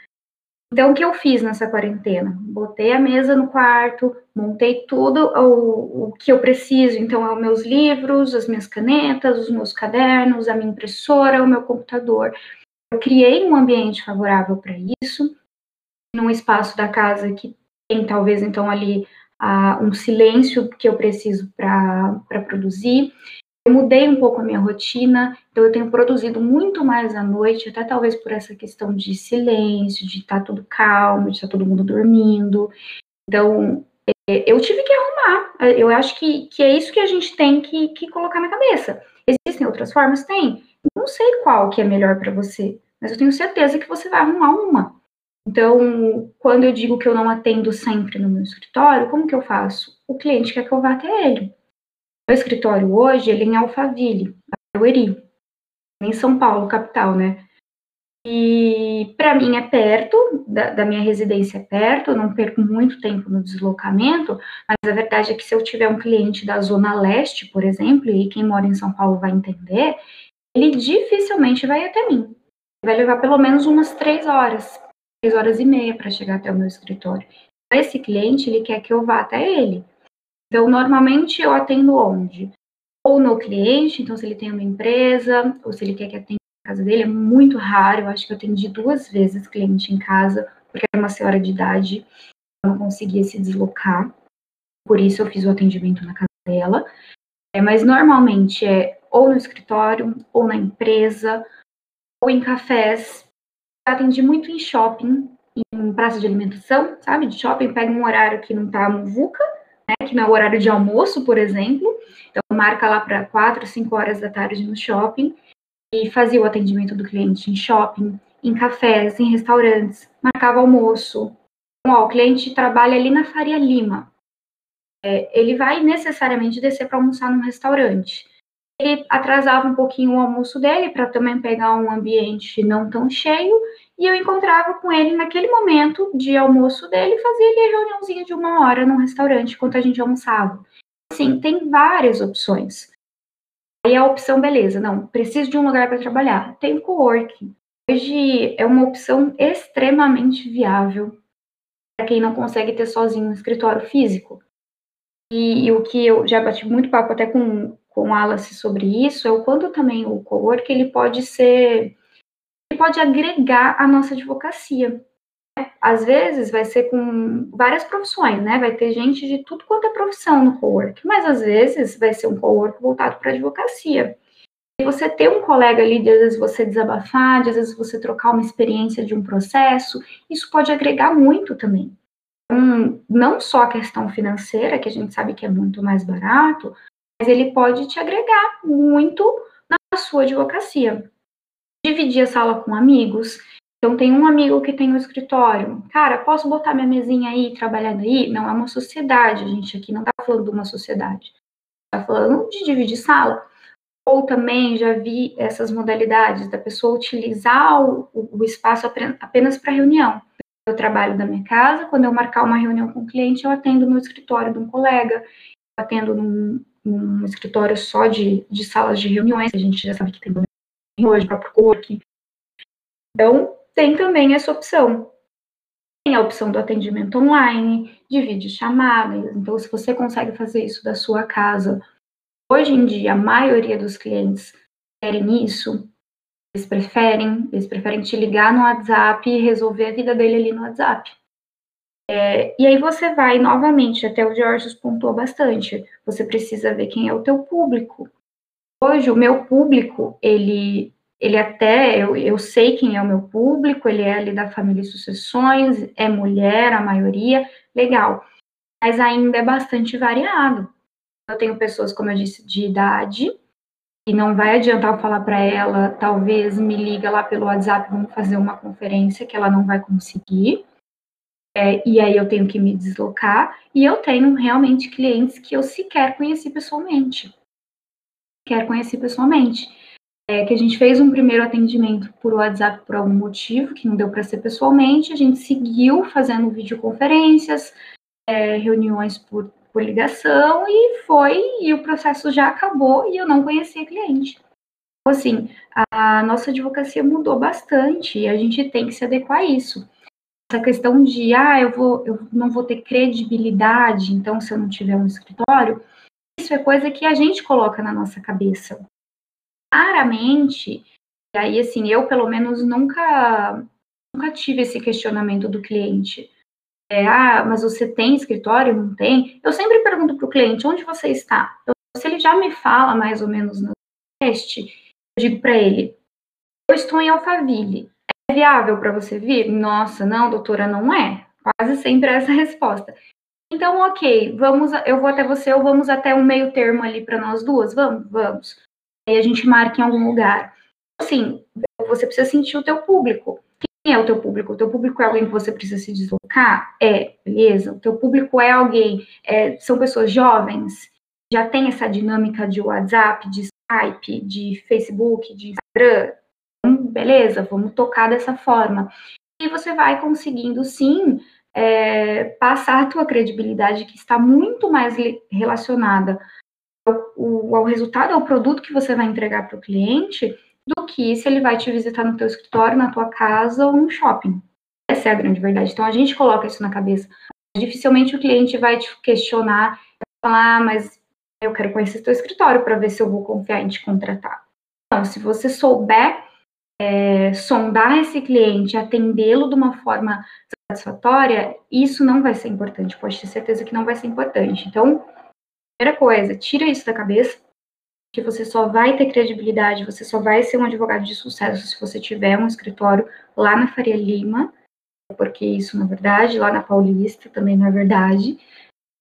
Então, o que eu fiz nessa quarentena? Botei a mesa no quarto, montei tudo o, o que eu preciso. Então, os meus livros, as minhas canetas, os meus cadernos, a minha impressora, o meu computador. Eu criei um ambiente favorável para isso, num espaço da casa que tem talvez então ali uh, um silêncio que eu preciso para produzir. Eu mudei um pouco a minha rotina, então eu tenho produzido muito mais à noite, até talvez por essa questão de silêncio, de estar tá tudo calmo, de estar tá todo mundo dormindo. Então, é, eu tive que arrumar. Eu acho que, que é isso que a gente tem que, que colocar na cabeça. Existem outras formas? Tem. Não sei qual que é melhor para você, mas eu tenho certeza que você vai arrumar uma. Então, quando eu digo que eu não atendo sempre no meu escritório, como que eu faço? O cliente quer que eu vá até ele. Meu escritório hoje, ele é em Alphaville, Barueri, em São Paulo, capital, né? E para mim é perto, da, da, minha residência é perto, eu não perco muito tempo no deslocamento, mas a verdade é que se eu tiver um cliente da Zona Leste, por exemplo, e quem mora em São Paulo vai entender, ele dificilmente vai até mim. Vai levar pelo menos umas três horas, três horas e meia para chegar até o meu escritório. Esse cliente, ele quer que eu vá até ele. Então, normalmente eu atendo onde? Ou no cliente, então se ele tem uma empresa, ou se ele quer que atenda a casa dele, é muito raro. Eu acho que eu atendi duas vezes cliente em casa, porque era uma senhora de idade, não conseguia se deslocar. Por isso eu fiz o atendimento na casa dela. É, mas normalmente é ou no escritório, ou na empresa, ou em cafés, atendi muito em shopping, em praça de alimentação, sabe? De shopping, pega um horário que não tá muvuca, né? Que não é o horário de almoço, por exemplo. Então, marca lá para 4, 5 horas da tarde no shopping e fazia o atendimento do cliente em shopping, em cafés, em restaurantes, marcava almoço. Ó, o cliente trabalha ali na Faria Lima. É, ele vai necessariamente descer para almoçar num restaurante ele atrasava um pouquinho o almoço dele para também pegar um ambiente não tão cheio, e eu encontrava com ele naquele momento de almoço dele, fazia ali a reuniãozinha de uma hora num restaurante enquanto a gente almoçava. Assim, tem várias opções. Aí a opção, beleza, não, preciso de um lugar para trabalhar. Tem o coworking. Hoje é uma opção extremamente viável para quem não consegue ter sozinho um escritório físico. E, e, o que eu já bati muito papo até com, com o Alice sobre isso é o quanto também o cowork ele pode ser, ele pode agregar a nossa advocacia. Às vezes vai ser com várias profissões, né? Vai ter gente de tudo quanto é profissão no cowork, mas às vezes vai ser um cowork voltado para advocacia. E você ter um colega ali, de às vezes você desabafar, de às vezes você trocar uma experiência de um processo, isso pode agregar muito também. Então, não só a questão financeira, que a gente sabe que é muito mais barato, mas ele pode te agregar muito na sua advocacia. Dividir a sala com amigos. Então, tem um amigo que tem um escritório. Cara, posso botar minha mesinha aí, trabalhar daí? Não é uma sociedade, a gente aqui não está falando de uma sociedade. Está falando de dividir sala. Ou também já vi essas modalidades da pessoa utilizar o, o espaço apenas para reunião. Eu trabalho da minha casa, quando eu marcar uma reunião com o cliente, eu atendo no escritório de um colega, eu atendo num, um escritório só de, de salas de reuniões, a gente já sabe que tem hoje, próprio coworking. Então, tem também essa opção. Tem a opção do atendimento online, de videochamadas. Então, se você consegue fazer isso da sua casa, hoje em dia, a maioria dos clientes querem isso. Eles preferem, eles preferem te ligar no WhatsApp e resolver a vida dele ali no WhatsApp. É, e aí você vai novamente, até o George pontuou bastante, você precisa ver quem é o teu público. Hoje, o meu público, ele ele até, eu, eu sei quem é o meu público, ele é ali da família e sucessões, é mulher, a maioria, legal. Mas ainda é bastante variado. Eu tenho pessoas, como eu disse, de idade, e não vai adiantar eu falar para ela, talvez me liga lá pelo WhatsApp, vamos fazer uma conferência que ela não vai conseguir. É, e aí eu tenho que me deslocar. E eu tenho realmente clientes que eu sequer conheci pessoalmente. Quer conhecer pessoalmente. É, que a gente fez um primeiro atendimento por WhatsApp por algum motivo, que não deu para ser pessoalmente. A gente seguiu fazendo videoconferências, é, reuniões por por ligação e foi, e o processo já acabou e eu não cliente. Então, assim, a nossa advocacia mudou bastante e a gente tem que se adequar a isso. Essa questão de, ah, eu, vou, eu não vou ter credibilidade, então se eu não tiver um escritório, isso é coisa que a gente coloca na nossa cabeça. Claramente, e aí, assim, eu pelo menos nunca, nunca tive esse questionamento do cliente é, ah, mas você tem escritório? Não tem? Eu sempre pergunto para o cliente onde você está. Se ele já me fala mais ou menos no teste, eu digo para ele: eu estou em Alphaville. É viável para você vir? Nossa, não, doutora, não é. Quase sempre é essa resposta. Então, ok, vamos, eu vou até você ou vamos até um meio termo ali para nós duas? Vamos, vamos. Aí a gente marca em algum lugar. Assim, você precisa sentir o teu público. Quem é o teu público? O teu público é alguém que você precisa se deslocar? É, beleza. O teu público é alguém, é, são pessoas jovens, já tem essa dinâmica de WhatsApp, de Skype, de Facebook, de Instagram. Beleza, vamos tocar dessa forma. E você vai conseguindo, sim, é, passar a tua credibilidade, que está muito mais relacionada ao, ao resultado, ao produto que você vai entregar para o cliente, do que se ele vai te visitar no teu escritório, na tua casa ou no shopping. Essa é a grande verdade. Então a gente coloca isso na cabeça. Dificilmente o cliente vai te questionar, falar, ah, mas eu quero conhecer teu escritório para ver se eu vou confiar em te contratar. Então, se você souber é, sondar esse cliente, atendê-lo de uma forma satisfatória, isso não vai ser importante. Pode ter certeza que não vai ser importante. Então, primeira coisa, tira isso da cabeça que você só vai ter credibilidade, você só vai ser um advogado de sucesso se você tiver um escritório lá na Faria Lima, porque isso não é verdade, lá na Paulista também não é verdade.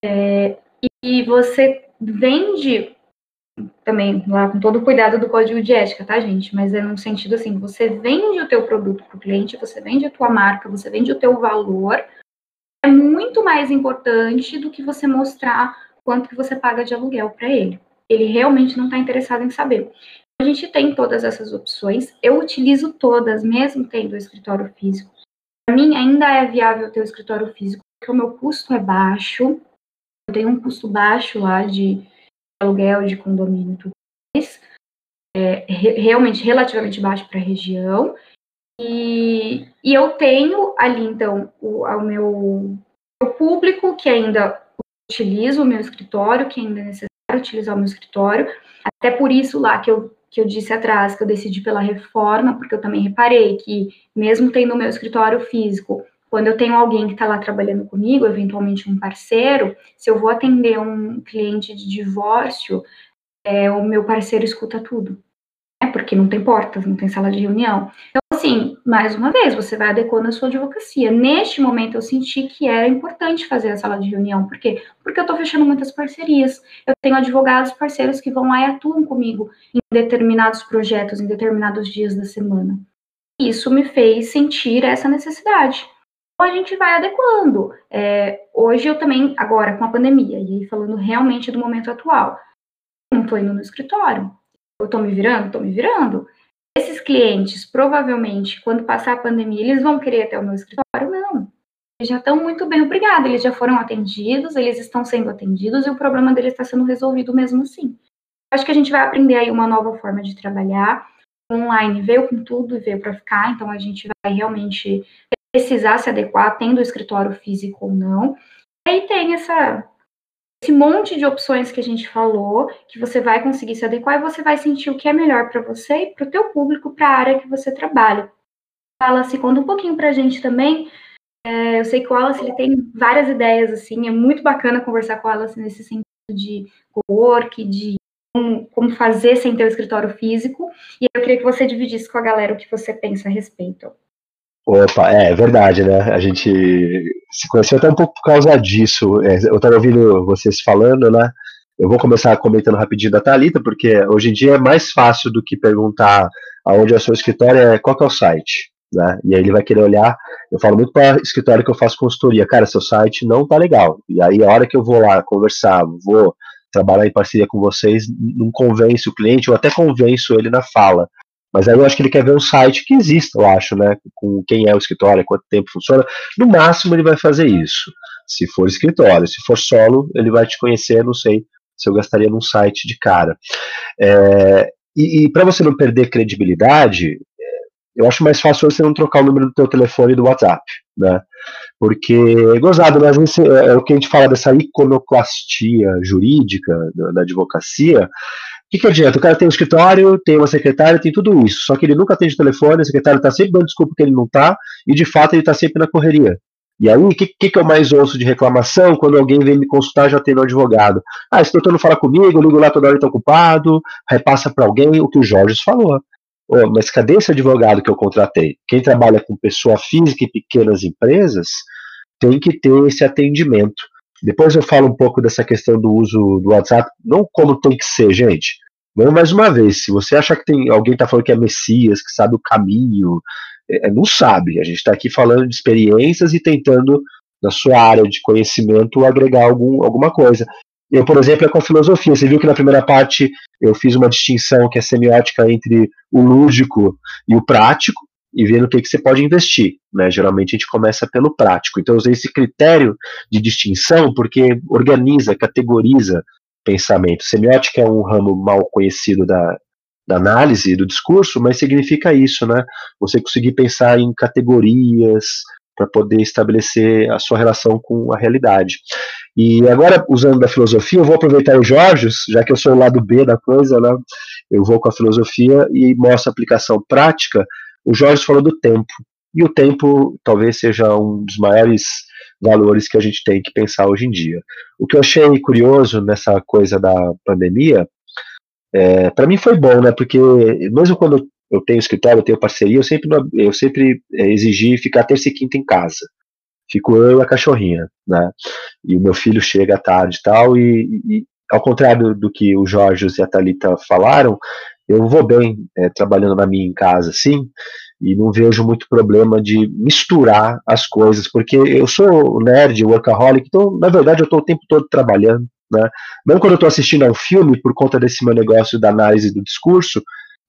É, e você vende também lá com todo o cuidado do código de ética, tá, gente? Mas é num sentido assim, você vende o teu produto para o cliente, você vende a tua marca, você vende o teu valor, é muito mais importante do que você mostrar quanto que você paga de aluguel para ele ele realmente não está interessado em saber. A gente tem todas essas opções, eu utilizo todas, mesmo tendo escritório físico. Para mim, ainda é viável ter o escritório físico, porque o meu custo é baixo, eu tenho um custo baixo lá de aluguel, de condomínio tudo mais, é, realmente relativamente baixo para a região, e, e, eu tenho ali, então, o, o meu, o público que ainda utiliza o meu escritório, que ainda é necessário utilizar o meu escritório. Até por isso lá que eu, que eu disse atrás, que eu decidi pela reforma, porque eu também reparei que, mesmo tendo o meu escritório físico, quando eu tenho alguém que está lá trabalhando comigo, eventualmente um parceiro, se eu vou atender um cliente de divórcio, é, o meu parceiro escuta tudo né? Porque não tem portas, não tem sala de reunião. Então, assim, mais uma vez, você vai adequando a sua advocacia. Neste momento, eu senti que era importante fazer a sala de reunião. Por quê? Porque eu estou fechando muitas parcerias. Eu tenho advogados parceiros que vão lá e atuam comigo em determinados projetos, em determinados dias da semana. Isso me fez sentir essa necessidade. A gente vai adequando. É, hoje eu também, agora com a pandemia, e falando realmente do momento atual, não estou indo no escritório, eu estou me virando? Estou me virando. Esses clientes, provavelmente, quando passar a pandemia, eles vão querer até o meu escritório? Não. Eles já estão muito bem, obrigada. Eles já foram atendidos, eles estão sendo atendidos e o problema deles está sendo resolvido mesmo assim. Acho que a gente vai aprender aí uma nova forma de trabalhar. Online veio com tudo e veio para ficar, então a gente vai realmente precisar se adequar, tendo o escritório físico ou não. Aí tem essa esse monte de opções que a gente falou, que você vai conseguir se adequar e você vai sentir o que é melhor para você e para o teu público, para a área que você trabalha. Fala, se conta um pouquinho para a gente também. É, eu sei que o Wallace ele tem várias ideias, assim, é muito bacana conversar com o Wallace nesse sentido de work, de como fazer sem ter o escritório físico. E eu queria que você dividisse com a galera o que você pensa a respeito. Opa, é verdade, né? A gente se conheceu até um pouco por causa disso. É, eu estava ouvindo vocês falando, né? Eu vou começar comentando rapidinho da Thalita, porque hoje em dia é mais fácil do que perguntar aonde é o seu escritório, é qual é o site, né? E aí ele vai querer olhar. Eu falo muito para escritório que eu faço consultoria, cara, seu site não tá legal. E aí a hora que eu vou lá conversar, vou trabalhar em parceria com vocês, não convence o cliente, ou até convenço ele na fala. Mas aí eu acho que ele quer ver um site que exista, eu acho, né? Com quem é o escritório, quanto tempo funciona. No máximo ele vai fazer isso. Se for escritório, se for solo, ele vai te conhecer, não sei se eu gastaria num site de cara. É, e, e para você não perder credibilidade, é, eu acho mais fácil você não trocar o número do teu telefone do WhatsApp, né? Porque, gozado, né? Vezes, é, é, o que a gente fala dessa iconoclastia jurídica da, da advocacia. O que, que adianta? O cara tem um escritório, tem uma secretária, tem tudo isso. Só que ele nunca atende telefone, a secretária está sempre dando desculpa que ele não está, e de fato ele está sempre na correria. E aí, o que, que, que, eu mais ouço de reclamação quando alguém vem me consultar já tendo um advogado? Ah, esse doutor não fala comigo, ligo lá toda hora está ocupado, repassa para alguém o que o Jorge falou. Oh, mas cadê esse advogado que eu contratei? Quem trabalha com pessoa física e pequenas empresas tem que ter esse atendimento. Depois eu falo um pouco dessa questão do uso do WhatsApp, não como tem que ser, gente. Vamos mais uma vez, se você acha que tem alguém está falando que é Messias, que sabe o caminho, é, não sabe. A gente está aqui falando de experiências e tentando, na sua área de conhecimento, agregar algum, alguma coisa. Eu, por exemplo, é com a filosofia. Você viu que na primeira parte eu fiz uma distinção que é semiótica entre o lúdico e o prático, e vendo o que, que você pode investir. Né? Geralmente a gente começa pelo prático. Então usei esse critério de distinção porque organiza, categoriza pensamento. Semiótica é um ramo mal conhecido da, da análise do discurso, mas significa isso, né? Você conseguir pensar em categorias para poder estabelecer a sua relação com a realidade. E agora, usando da filosofia, eu vou aproveitar o Jorge, já que eu sou o lado B da coisa, né? Eu vou com a filosofia e mostro a aplicação prática. O Jorge falou do tempo. E o tempo talvez seja um dos maiores valores que a gente tem que pensar hoje em dia. O que eu achei curioso nessa coisa da pandemia é, para mim foi bom, né? Porque mesmo quando eu tenho escritório, eu tenho parceria, eu sempre, eu sempre é, exigi ficar terça e quinta em casa. Fico eu e a cachorrinha, né? E o meu filho chega tarde e tal, e, e ao contrário do que o Jorge e a Thalita falaram, eu vou bem é, trabalhando na minha em casa, sim, e não vejo muito problema de misturar as coisas, porque eu sou nerd, workaholic, então, na verdade, eu estou o tempo todo trabalhando, né? Mesmo quando eu estou assistindo a um filme, por conta desse meu negócio da análise do discurso,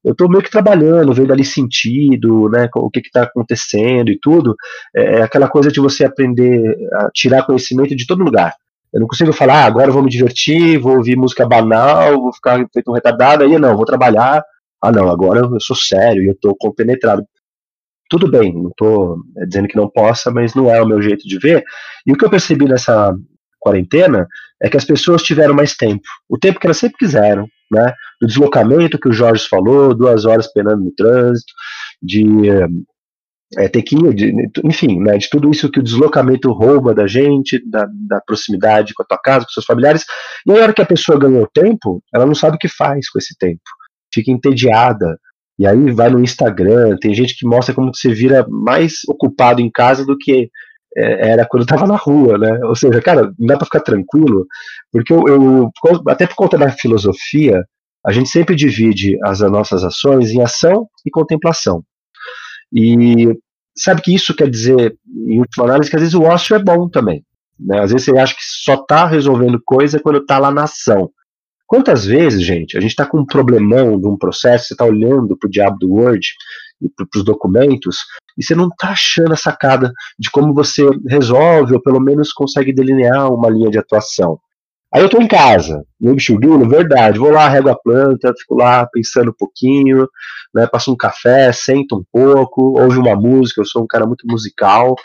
eu estou meio que trabalhando, vendo ali sentido, né, o que está acontecendo e tudo. É, é aquela coisa de você aprender a tirar conhecimento de todo lugar. Eu não consigo falar, ah, agora eu vou me divertir, vou ouvir música banal, vou ficar feito um retardado, aí não, vou trabalhar. Ah, não, agora eu sou sério e eu estou compenetrado. Tudo bem, não estou é, dizendo que não possa, mas não é o meu jeito de ver. E o que eu percebi nessa quarentena é que as pessoas tiveram mais tempo, o tempo que elas sempre quiseram, né? Do deslocamento que o Jorge falou, duas horas penando no trânsito, de é, que, de, enfim, né, de tudo isso que o deslocamento rouba da gente, da, da, proximidade com a tua casa, com seus familiares. E na hora que a pessoa ganhou tempo, ela não sabe o que faz com esse tempo. Fica entediada. E aí vai no Instagram, tem gente que mostra como você vira mais ocupado em casa do que é, era quando eu tava na rua, né? Ou seja, cara, não dá para ficar tranquilo, porque eu, eu, até por conta da filosofia, a gente sempre divide as nossas ações em ação e contemplação. E sabe que isso quer dizer, em última análise, que às vezes o ócio é bom também. Né? Às vezes você acha que só tá resolvendo coisa quando tá lá na ação. Quantas vezes, gente, a gente está com um problemão de um processo, você está olhando para o diabo do Word e para os documentos, e você não está achando a sacada de como você resolve, ou pelo menos consegue delinear uma linha de atuação. Aí eu estou em casa, no bichuguinho, verdade, vou lá, rego a planta, fico lá pensando um pouquinho, né, passo um café, sento um pouco, ouve uma música, eu sou um cara muito musical.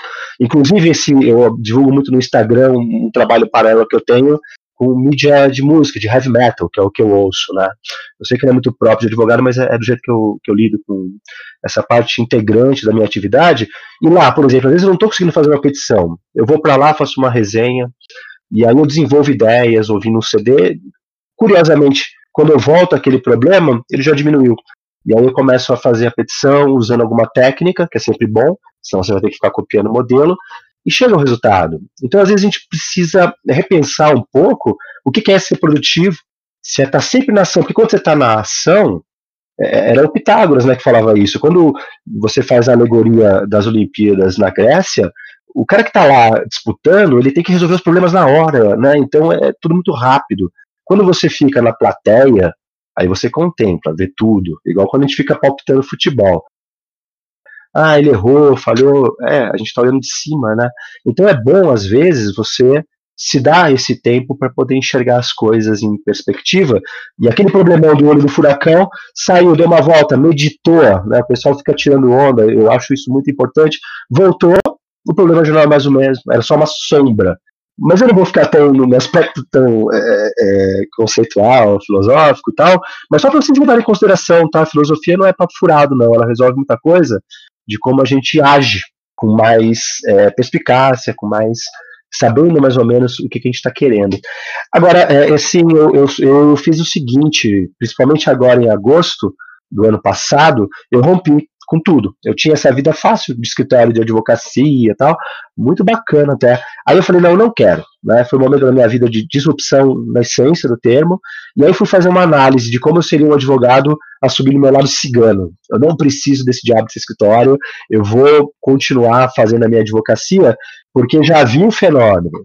Inclusive, esse, eu divulgo muito no Instagram um, um trabalho paralelo que eu tenho, com mídia de música, de heavy metal, que é o que eu ouço, né? Eu sei que não é muito próprio de advogado, mas é, é do jeito que eu, que eu lido com essa parte integrante da minha atividade. E lá, por exemplo, às vezes eu não estou conseguindo fazer uma petição. Eu vou para lá, faço uma resenha, e aí eu desenvolvo ideias, ouvindo um CD. Curiosamente, quando eu volto àquele problema, ele já diminuiu. E aí eu começo a fazer a petição usando alguma técnica, que é sempre bom, senão você vai ter que ficar copiando o modelo, e chega ao resultado. Então, às vezes, a gente precisa repensar um pouco o que é ser produtivo, se é estar sempre na ação, porque quando você está na ação, é, era o Pitágoras né, que falava isso. Quando você faz a alegoria das Olimpíadas na Grécia, o cara que está lá disputando, ele tem que resolver os problemas na hora, né? Então é tudo muito rápido. Quando você fica na plateia, aí você contempla, vê tudo. Igual quando a gente fica palpitando futebol. Ah, ele errou, falhou. É, a gente está olhando de cima, né? Então é bom, às vezes, você se dá esse tempo para poder enxergar as coisas em perspectiva. E aquele problemão do olho do furacão saiu, deu uma volta, meditou, né? O pessoal fica tirando onda, eu acho isso muito importante. Voltou, o problema já não é mais o mesmo, era só uma sombra. Mas eu não vou ficar tão no aspecto tão é, é, conceitual, filosófico e tal, mas só para vocês levarem em consideração, tá? A filosofia não é papo furado, não, ela resolve muita coisa de como a gente age com mais é, perspicácia, com mais sabendo mais ou menos o que, que a gente está querendo. Agora, é, assim, eu, eu, eu, fiz o seguinte, principalmente agora em agosto do ano passado, eu rompi com tudo. Eu tinha essa vida fácil de escritório de advocacia e tal, muito bacana até. Aí eu falei, não, eu não quero. Né? Foi um momento da minha vida de disrupção na essência do termo, e aí fui fazer uma análise de como eu seria um advogado assumir no meu lado cigano. Eu não preciso desse diabo desse escritório, eu vou continuar fazendo a minha advocacia, porque já vi um fenômeno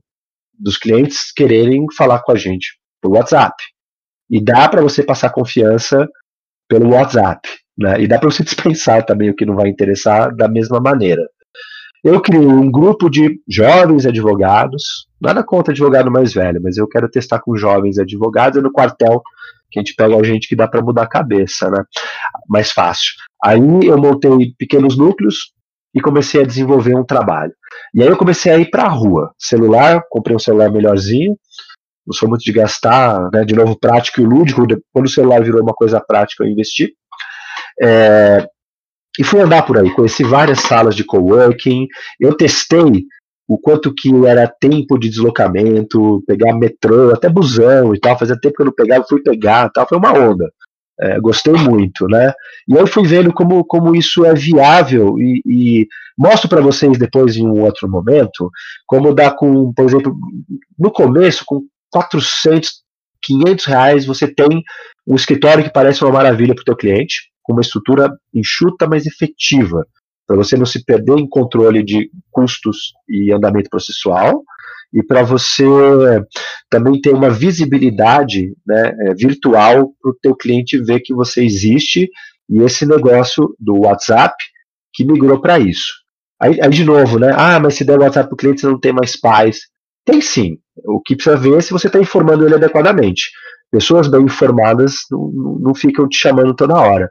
dos clientes quererem falar com a gente por WhatsApp. E dá para você passar confiança pelo WhatsApp. Né? E dá para você dispensar também o que não vai interessar da mesma maneira. Eu criei um grupo de jovens advogados, nada contra advogado mais velho, mas eu quero testar com jovens advogados no quartel, que a gente pega gente que dá para mudar a cabeça, né? Mais fácil. Aí eu montei pequenos núcleos e comecei a desenvolver um trabalho. E aí eu comecei a ir para a rua. Celular, comprei um celular melhorzinho, não sou muito de gastar, né, de novo prático e lúdico, quando o celular virou uma coisa prática eu investi. É, e fui andar por aí, conheci várias salas de coworking, eu testei o quanto que era tempo de deslocamento, pegar metrô, até busão e tal, fazia tempo que eu não pegava, fui pegar tal, foi uma onda. É, gostei muito, né? E eu fui vendo como, como isso é viável e, e mostro para vocês depois em um outro momento como dá com, por exemplo, no começo com 400, 500 reais você tem um escritório que parece uma maravilha para o teu cliente, com uma estrutura enxuta, mas efetiva, para você não se perder em controle de custos e andamento processual, e para você também ter uma visibilidade né, é, virtual para o teu cliente ver que você existe e esse negócio do WhatsApp que migrou para isso. Aí, aí, de novo, né? Ah, mas se der WhatsApp para o cliente, você não tem mais paz. Tem sim. O que precisa ver é se você está informando ele adequadamente. Pessoas bem informadas não, não ficam te chamando toda hora.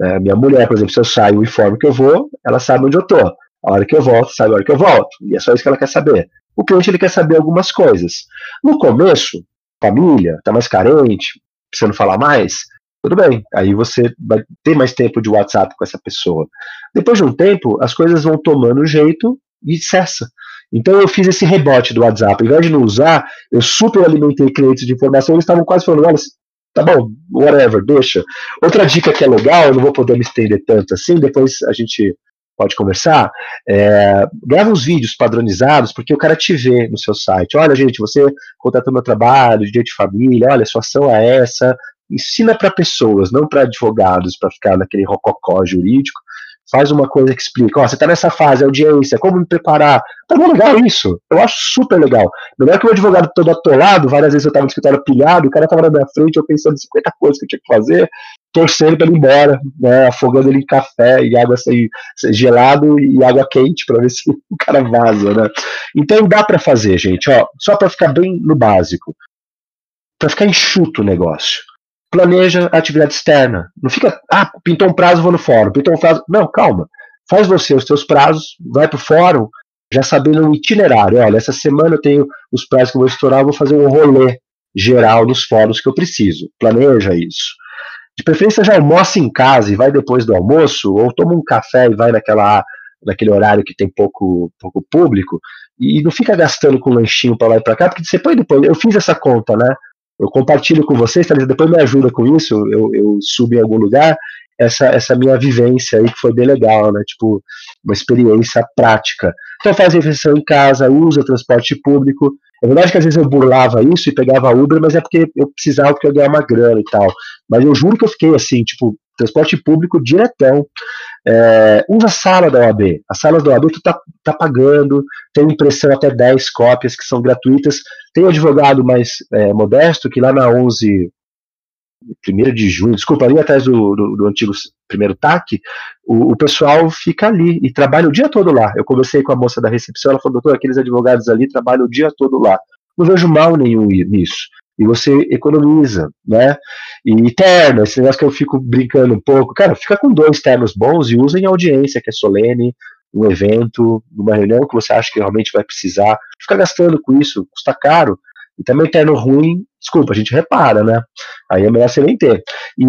É, minha mulher, por exemplo, se eu saio e informo que eu vou, ela sabe onde eu tô. A hora que eu volto, sabe a hora que eu volto. E é só isso que ela quer saber. O cliente ele quer saber algumas coisas. No começo, família, tá mais carente, precisando falar mais, tudo bem. Aí você vai ter mais tempo de WhatsApp com essa pessoa. Depois de um tempo, as coisas vão tomando jeito e cessa. Então eu fiz esse rebote do WhatsApp. Ao invés de não usar, eu super alimentei clientes de informação. Eles estavam quase falando: olha, tá bom, whatever, deixa. Outra dica que é legal, eu não vou poder me estender tanto assim, depois a gente pode conversar, é, grava uns vídeos padronizados, porque o cara te vê no seu site. Olha, gente, você contratou meu trabalho, dia de família, olha, sua ação é essa. Ensina para pessoas, não para advogados, para ficar naquele rococó jurídico faz uma coisa que explica, ó, você tá nessa fase, audiência, como me preparar. Tá bom, legal isso. Eu acho super legal. Melhor que o advogado todo atolado, várias vezes eu tava no escritório pilhado, o cara tava na minha frente, eu pensando em 50 coisas que eu tinha que fazer, torcendo para ele ir embora, né, afogando ele em café e água assim, gelado e água quente para ver se o cara vaza, né? Então dá para fazer, gente, ó, só para ficar bem no básico. Para ficar enxuto o negócio planeja a atividade externa. Não fica, ah, pintou um prazo, vou no fórum, pintou um prazo. Não, calma. Faz você os seus prazos, vai para o fórum, já sabendo um itinerário. Olha, essa semana eu tenho os prazos que eu vou estourar, eu vou fazer um rolê geral nos fóruns que eu preciso. Planeja isso. De preferência já almoça em casa e vai depois do almoço, ou toma um café e vai naquela, naquele horário que tem pouco, pouco público, e não fica gastando com lanchinho para lá e para cá, porque você põe depois. Eu fiz essa conta, né? Eu compartilho com vocês, Thalita, depois me ajuda com isso, eu, eu subo em algum lugar, essa, essa minha vivência aí, que foi bem legal, né? Tipo, uma experiência prática. Então faz refeição em casa, usa transporte público. É verdade que às vezes eu burlava isso e pegava Uber, mas é porque eu precisava porque eu ganhava uma grana e tal. Mas eu juro que eu fiquei assim, tipo, transporte público diretão. É, usa a sala da OAB. As salas da OAB tu tá, tá pagando, tem impressão até 10 cópias que são gratuitas. Tem um advogado mais é, modesto que lá na 11 1 de junho, desculpa, ali atrás do, do, do antigo primeiro TAC, o, o, pessoal fica ali e trabalha o dia todo lá. Eu conversei com a moça da recepção, ela falou, doutor, aqueles advogados ali trabalham o dia todo lá. Não vejo mal nenhum nisso. E você economiza, né? E terno, esse negócio que eu fico brincando um pouco, cara, fica com dois ternos bons e usa em audiência, que é solene, um evento, numa reunião que você acha que realmente vai precisar. Fica gastando com isso, custa caro. E também terno ruim, desculpa, a gente repara, né? Aí é melhor você nem ter. E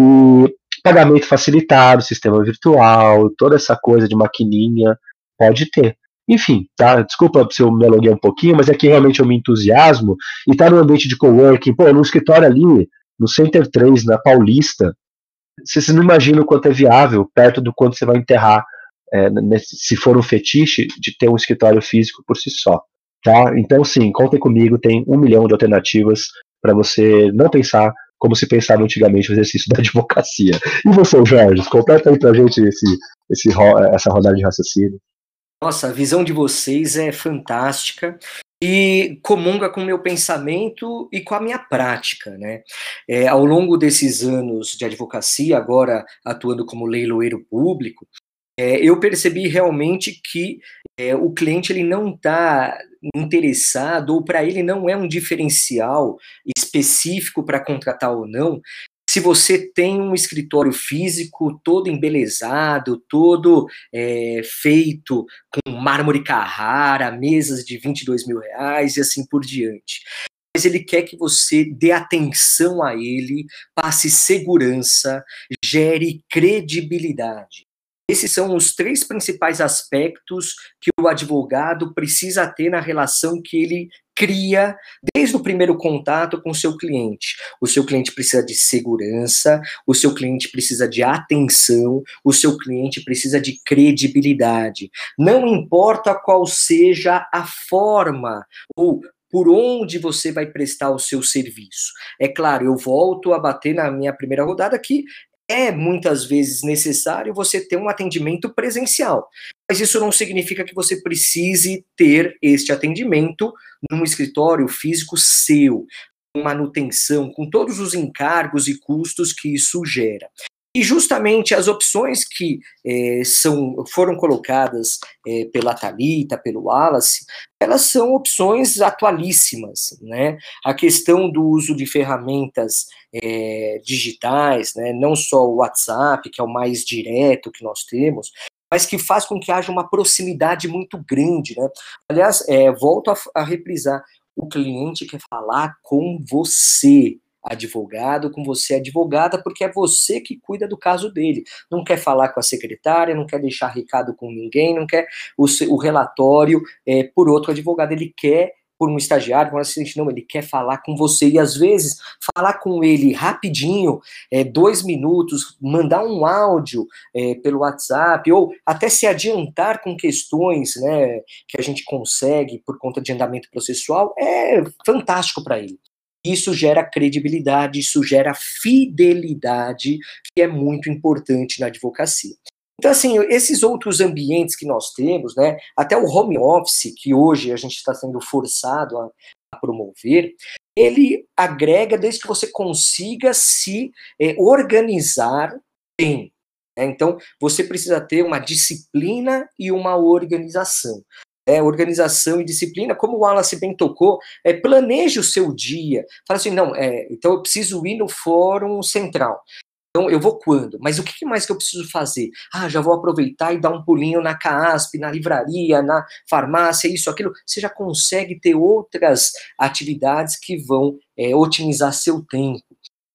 pagamento facilitado, sistema virtual, toda essa coisa de maquininha, pode ter. Enfim, tá? Desculpa se eu me aluguei um pouquinho, mas é que realmente eu me entusiasmo e tá no ambiente de coworking, pô, no escritório ali, no Center 3, na Paulista, vocês não imaginam o quanto é viável, perto do quanto você vai enterrar, é, nesse, se for um fetiche, de ter um escritório físico por si só. Tá? Então, sim, contem comigo, tem um milhão de alternativas para você não pensar como se pensava antigamente o exercício da advocacia. E você, Jorge, completa aí para a gente esse, esse, essa rodada de raciocínio. Nossa, a visão de vocês é fantástica e comunga com o meu pensamento e com a minha prática, né? É, ao longo desses anos de advocacia, agora atuando como leiloeiro público, é, eu percebi realmente que é, o cliente ele não está interessado ou para ele não é um diferencial específico para contratar ou não. Se você tem um escritório físico todo embelezado, todo é, feito com mármore Carrara, mesas de 22 mil reais e assim por diante mas ele quer que você dê atenção a ele, passe segurança, gere credibilidade. Esses são os três principais aspectos que o advogado precisa ter na relação que ele cria desde o primeiro contato com o seu cliente. O seu cliente precisa de segurança, o seu cliente precisa de atenção, o seu cliente precisa de credibilidade. Não importa qual seja a forma ou por onde você vai prestar o seu serviço. É claro, eu volto a bater na minha primeira rodada que é muitas vezes necessário você ter um atendimento presencial. Mas isso não significa que você precise ter este atendimento num escritório físico seu, com manutenção, com todos os encargos e custos que isso gera. E justamente as opções que é, são, foram colocadas é, pela Talita, pelo Wallace, elas são opções atualíssimas, né? A questão do uso de ferramentas é, digitais, né? Não só o WhatsApp, que é o mais direto que nós temos, mas que faz com que haja uma proximidade muito grande, né? Aliás, volto a, a reprisar, o cliente quer falar com você, advogado, com você advogada, porque é você que cuida do caso dele. Não quer falar com a secretária, não quer deixar recado com ninguém, não quer o, o relatório é, por outro advogado, ele quer por um estagiário, por um assistente, não, ele quer falar com você, e às vezes falar com ele rapidinho, é, dois minutos, mandar um áudio é, pelo WhatsApp, ou até se adiantar com questões né, que a gente consegue por conta de andamento processual, é fantástico para ele. Isso gera credibilidade, isso gera fidelidade, que é muito importante na advocacia. Então, assim, esses outros ambientes que nós temos, né, até o home office, que hoje a gente está sendo forçado a, a, promover, ele agrega desde que você consiga se é, organizar bem. Né? Então, você precisa ter uma disciplina e uma organização é, organização e disciplina, como o Wallace bem tocou, é, planeje o seu dia. Fala assim, não, é, então eu preciso ir no fórum central. Então, eu vou quando? Mas o que mais que eu preciso fazer? Ah, já vou aproveitar e dar um pulinho na CASP, na livraria, na farmácia, isso, aquilo. Você já consegue ter outras atividades que vão é, otimizar seu tempo.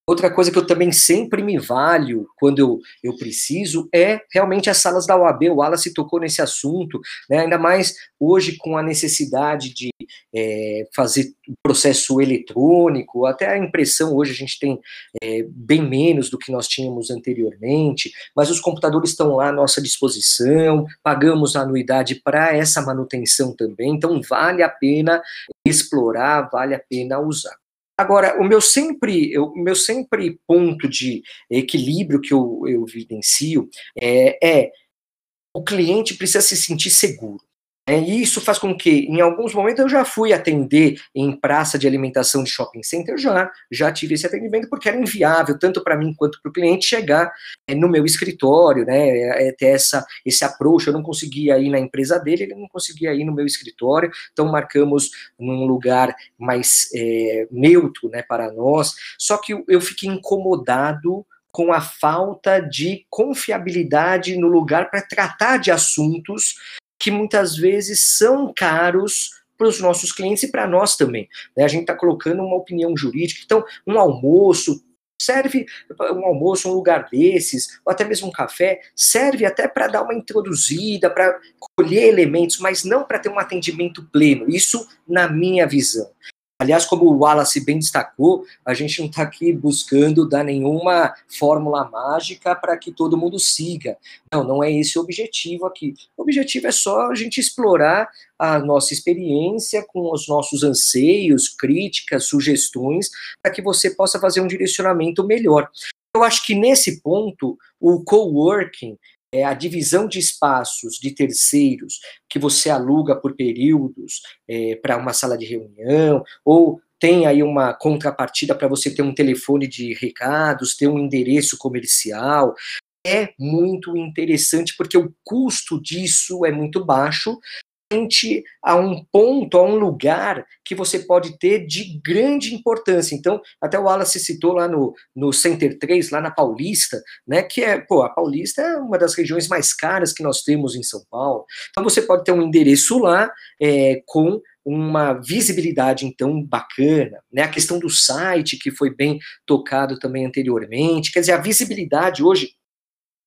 Outra coisa que eu também sempre me valho quando eu, eu preciso é realmente as salas da OAB. O Wallace tocou nesse assunto, né? ainda mais hoje com a necessidade de é, fazer processo eletrônico, até a impressão hoje a gente tem é, bem menos do que nós tínhamos anteriormente, mas os computadores estão lá à nossa disposição, pagamos a anuidade para essa manutenção também, então vale a pena explorar, vale a pena usar. Agora, o meu sempre, o meu sempre ponto de equilíbrio que eu, eu evidencio é, é o cliente precisa se sentir seguro. É, e isso faz com que, em alguns momentos, eu já fui atender em praça de alimentação de shopping center, já, já tive esse atendimento, porque era inviável, tanto para mim quanto para o cliente, chegar é, no meu escritório, né, é, ter essa, esse approach, eu não conseguia ir na empresa dele, ele não conseguia ir no meu escritório, então marcamos num lugar mais é, neutro, né, para nós, só que eu fiquei incomodado com a falta de confiabilidade no lugar para tratar de assuntos que muitas vezes são caros para os nossos clientes e para nós também. Né? A gente está colocando uma opinião jurídica, então um almoço serve um almoço, um lugar desses, ou até mesmo um café, serve até para dar uma introduzida, para colher elementos, mas não para ter um atendimento pleno. Isso na minha visão. Aliás, como o Wallace bem destacou, a gente não está aqui buscando dar nenhuma fórmula mágica para que todo mundo siga. Não, não é esse o objetivo aqui. O objetivo é só a gente explorar a nossa experiência com os nossos anseios, críticas, sugestões, para que você possa fazer um direcionamento melhor. Eu acho que nesse ponto, o coworking é, a divisão de espaços de terceiros que você aluga por períodos é, para uma sala de reunião, ou tem aí uma contrapartida para você ter um telefone de recados, ter um endereço comercial. É muito interessante porque o custo disso é muito baixo frente a um ponto, a um lugar que você pode ter de grande importância. Então, até o Wallace citou lá no, no Center 3, lá na Paulista, né, que é, pô, a Paulista é uma das regiões mais caras que nós temos em São Paulo. Então, você pode ter um endereço lá é, com uma visibilidade então bacana, né? A questão do site que foi bem tocado também anteriormente, quer dizer, a visibilidade hoje,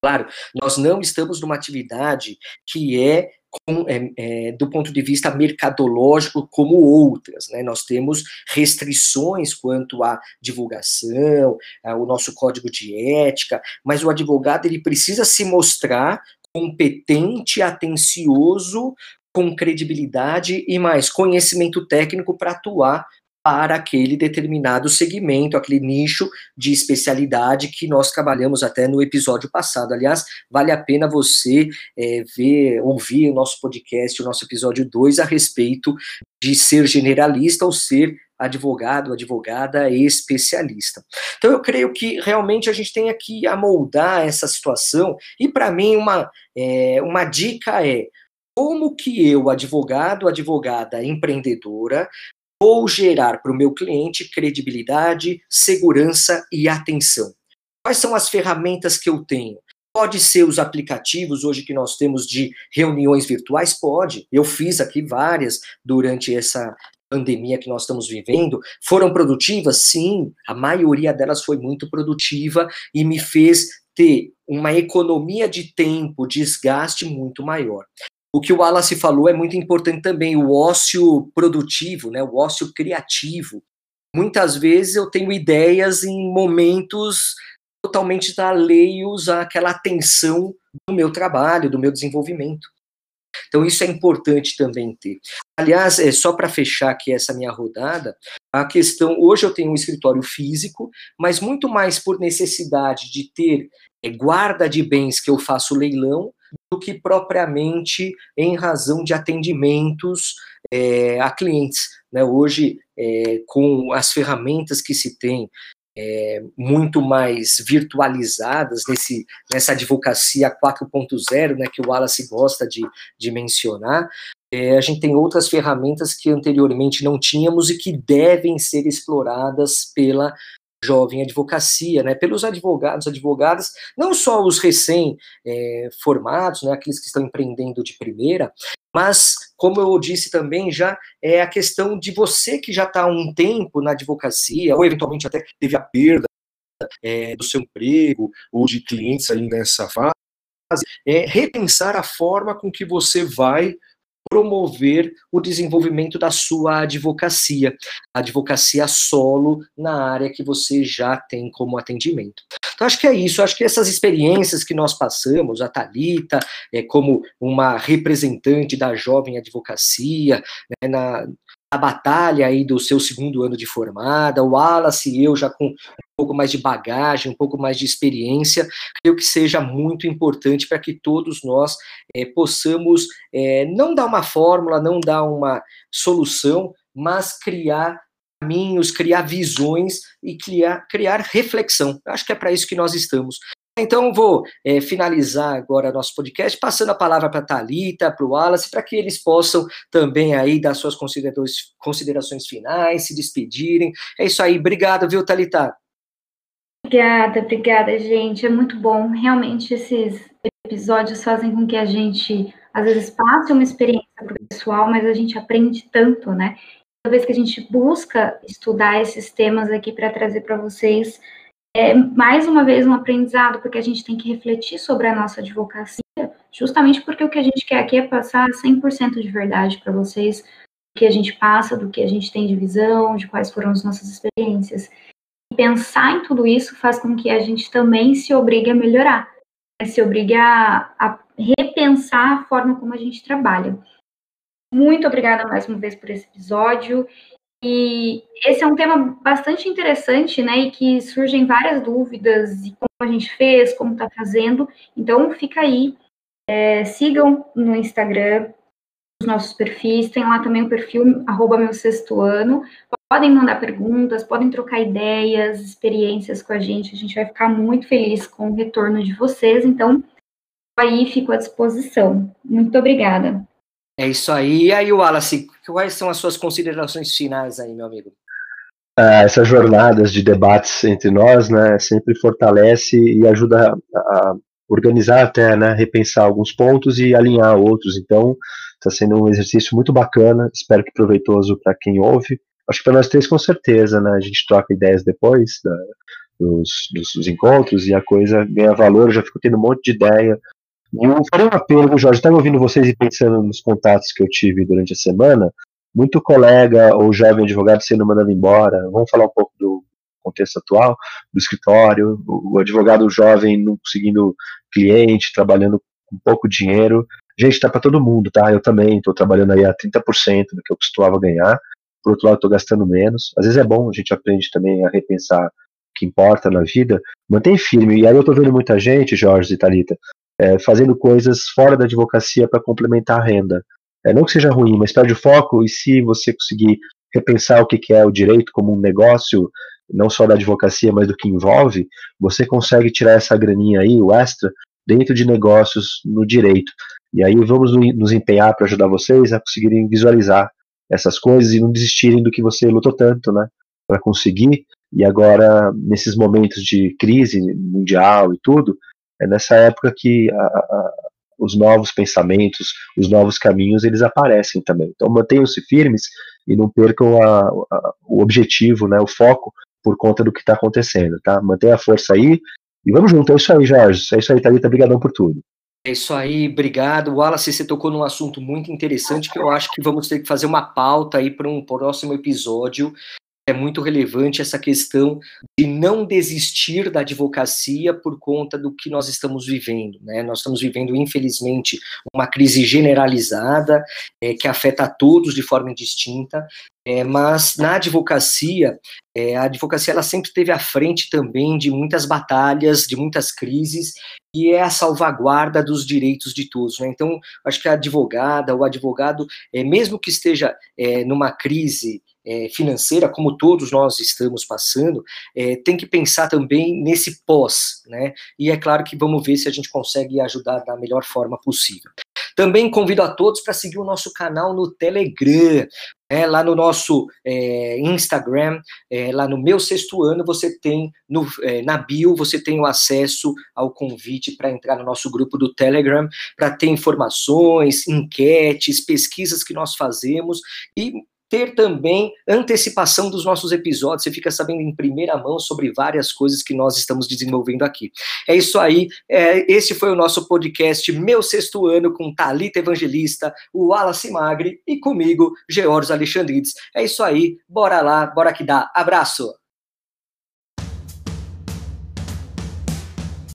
claro, nós não estamos numa atividade que é com, é, é, do ponto de vista mercadológico como outras. Né? Nós temos restrições quanto à divulgação, ao nosso código de ética, mas o advogado ele precisa se mostrar competente, atencioso, com credibilidade e mais conhecimento técnico para atuar para aquele determinado segmento, aquele nicho de especialidade que nós trabalhamos até no episódio passado. Aliás, vale a pena você é, ver, ouvir o nosso podcast, o nosso episódio 2, a respeito de ser generalista ou ser advogado, advogada especialista. Então eu creio que realmente a gente tem aqui a moldar essa situação, e para mim uma, é, uma dica é como que eu, advogado, advogada empreendedora, vou gerar para o meu cliente credibilidade, segurança e atenção. Quais são as ferramentas que eu tenho? Pode ser os aplicativos hoje que nós temos de reuniões virtuais? Pode. Eu fiz aqui várias durante essa pandemia que nós estamos vivendo. Foram produtivas? Sim, a maioria delas foi muito produtiva e me fez ter uma economia de tempo, desgaste muito maior. O que o Wallace falou é muito importante também, o ócio produtivo, né, o ócio criativo. Muitas vezes eu tenho ideias em momentos totalmente alheios àquela atenção do meu trabalho, do meu desenvolvimento. Então isso é importante também ter. Aliás, é só para fechar aqui essa minha rodada, a questão hoje eu tenho um escritório físico, mas muito mais por necessidade de ter é, guarda de bens que eu faço leilão do que propriamente em razão de atendimentos é, a clientes. Né? Hoje, é, com as ferramentas que se tem, é, muito mais virtualizadas nesse, nessa advocacia 4.0, né, que o Wallace gosta de, de mencionar, é, a gente tem outras ferramentas que anteriormente não tínhamos e que devem ser exploradas pela jovem advocacia, né, pelos advogados, advogadas, não só os recém-formados, é, né, aqueles que estão empreendendo de primeira, mas, como eu disse também já, é a questão de você que já está há um tempo na advocacia, ou eventualmente até teve a perda é, do seu emprego, ou de clientes aí nessa fase, é repensar a forma com que você vai promover o desenvolvimento da sua advocacia, advocacia solo na área que você já tem como atendimento. Então, acho que é isso, acho que essas experiências que nós passamos, a Talita é, como uma representante da jovem advocacia, né, na, a batalha aí do seu segundo ano de formada, o Wallace e eu já com pouco mais de bagagem, um pouco mais de experiência, creio que seja muito importante para que todos nós é, possamos é, não dar uma fórmula, não dar uma solução, mas criar caminhos, criar visões e criar, criar reflexão. Eu acho que é para isso que nós estamos. Então, vou é, finalizar agora nosso podcast, passando a palavra para a Thalita, para o Wallace, para que eles possam também aí dar suas considerações finais, se despedirem. É isso aí. Obrigado, viu, Thalita? Obrigada, obrigada, gente. É muito bom. Realmente, esses episódios fazem com que a gente, às vezes, passe uma experiência para o pessoal, mas a gente aprende tanto, né? Toda vez que a gente busca estudar esses temas aqui para trazer para vocês, é mais uma vez um aprendizado, porque a gente tem que refletir sobre a nossa advocacia, justamente porque o que a gente quer aqui é passar 100% de verdade para vocês, do que a gente passa, do que a gente tem de visão, de quais foram as nossas experiências. Pensar em tudo isso faz com que a gente também se obrigue a melhorar, né? se obrigue a, a repensar a forma como a gente trabalha. Muito obrigada mais uma vez por esse episódio e esse é um tema bastante interessante, né? E que surgem várias dúvidas e como a gente fez, como está fazendo. Então, fica aí. É, sigam no Instagram os nossos perfis, tem lá também o perfil arroba meu sexto ano. Podem mandar perguntas, podem trocar ideias, experiências com a gente. A gente vai ficar muito feliz com o retorno de vocês. Então, aí fico à disposição. Muito obrigada. É isso aí. E aí, Wallace, quais são as suas considerações finais aí, meu amigo? Ah, essas jornadas de debates entre nós, né, sempre fortalece e ajuda a, organizar até, né, repensar alguns pontos e alinhar outros. Então, está sendo um exercício muito bacana. Espero que proveitoso para quem ouve. Acho que para nós três, com certeza, né, a gente troca ideias depois da, dos, dos, encontros e a coisa ganha valor. Eu já fico tendo um monte de ideia eu farei um apelo, Jorge, estava ouvindo vocês e pensando nos contatos que eu tive durante a semana, muito colega ou jovem advogado sendo mandado embora. Vamos falar um pouco do contexto atual, do escritório, o advogado jovem não conseguindo cliente, trabalhando com pouco dinheiro. Gente, tá para todo mundo, tá? Eu também estou trabalhando aí a 30% do que eu costumava ganhar. Por outro lado, estou gastando menos. Às vezes é bom, a gente aprende também a repensar o que importa na vida. Mantém firme. E aí eu estou vendo muita gente, Jorge e Thalita, é, fazendo coisas fora da advocacia para complementar a renda. É, não que seja ruim, mas perde o foco e se você conseguir repensar o que, que é o direito como um negócio, não só da advocacia, mas do que envolve, você consegue tirar essa graninha aí, o extra, dentro de negócios no direito. E aí vamos nos empenhar para ajudar vocês a conseguirem visualizar essas coisas e não desistirem do que você lutou tanto, né, para conseguir. E agora, nesses momentos de crise mundial e tudo, é nessa época que a, a, os novos pensamentos, os novos caminhos, eles aparecem também. Então mantenham-se firmes e não percam a, o objetivo, né, o foco por conta do que está acontecendo, tá? Mantenha a força aí e vamos junto. É isso aí, Jorge. É isso aí, Thalita. Obrigadão por tudo. É isso aí, obrigado. Wallace, você tocou num assunto muito interessante que eu acho que vamos ter que fazer uma pauta aí para um próximo episódio, é muito relevante essa questão de não desistir da advocacia por conta do que nós estamos vivendo. Né? Nós estamos vivendo, infelizmente, uma crise generalizada é, que afeta a todos de forma indistinta, é, mas na advocacia, é, a advocacia ela sempre esteve à frente também de muitas batalhas, de muitas crises, e é a salvaguarda dos direitos de todos. Né? Então, acho que a advogada, o advogado, é, mesmo que esteja é, numa crise é, financeira, como todos nós estamos passando, é, tem que pensar também nesse pós, né? E é claro que vamos ver se a gente consegue ajudar da melhor forma possível. Também convido a todos para seguir o nosso canal no Telegram. É, lá no nosso é, Instagram, é, lá no meu sexto ano, você tem no, é, na bio, você tem o acesso ao convite para entrar no nosso grupo do Telegram, para ter informações, enquetes, pesquisas que nós fazemos e ter também antecipação dos nossos episódios. Você fica sabendo em primeira mão sobre várias coisas que nós estamos desenvolvendo aqui. É isso aí. É, esse foi o nosso podcast Meu Sexto Ano com Talita Evangelista, o Wallace Magri e comigo, Georges Alexandrides. É isso aí. Bora lá, bora que dá. Abraço.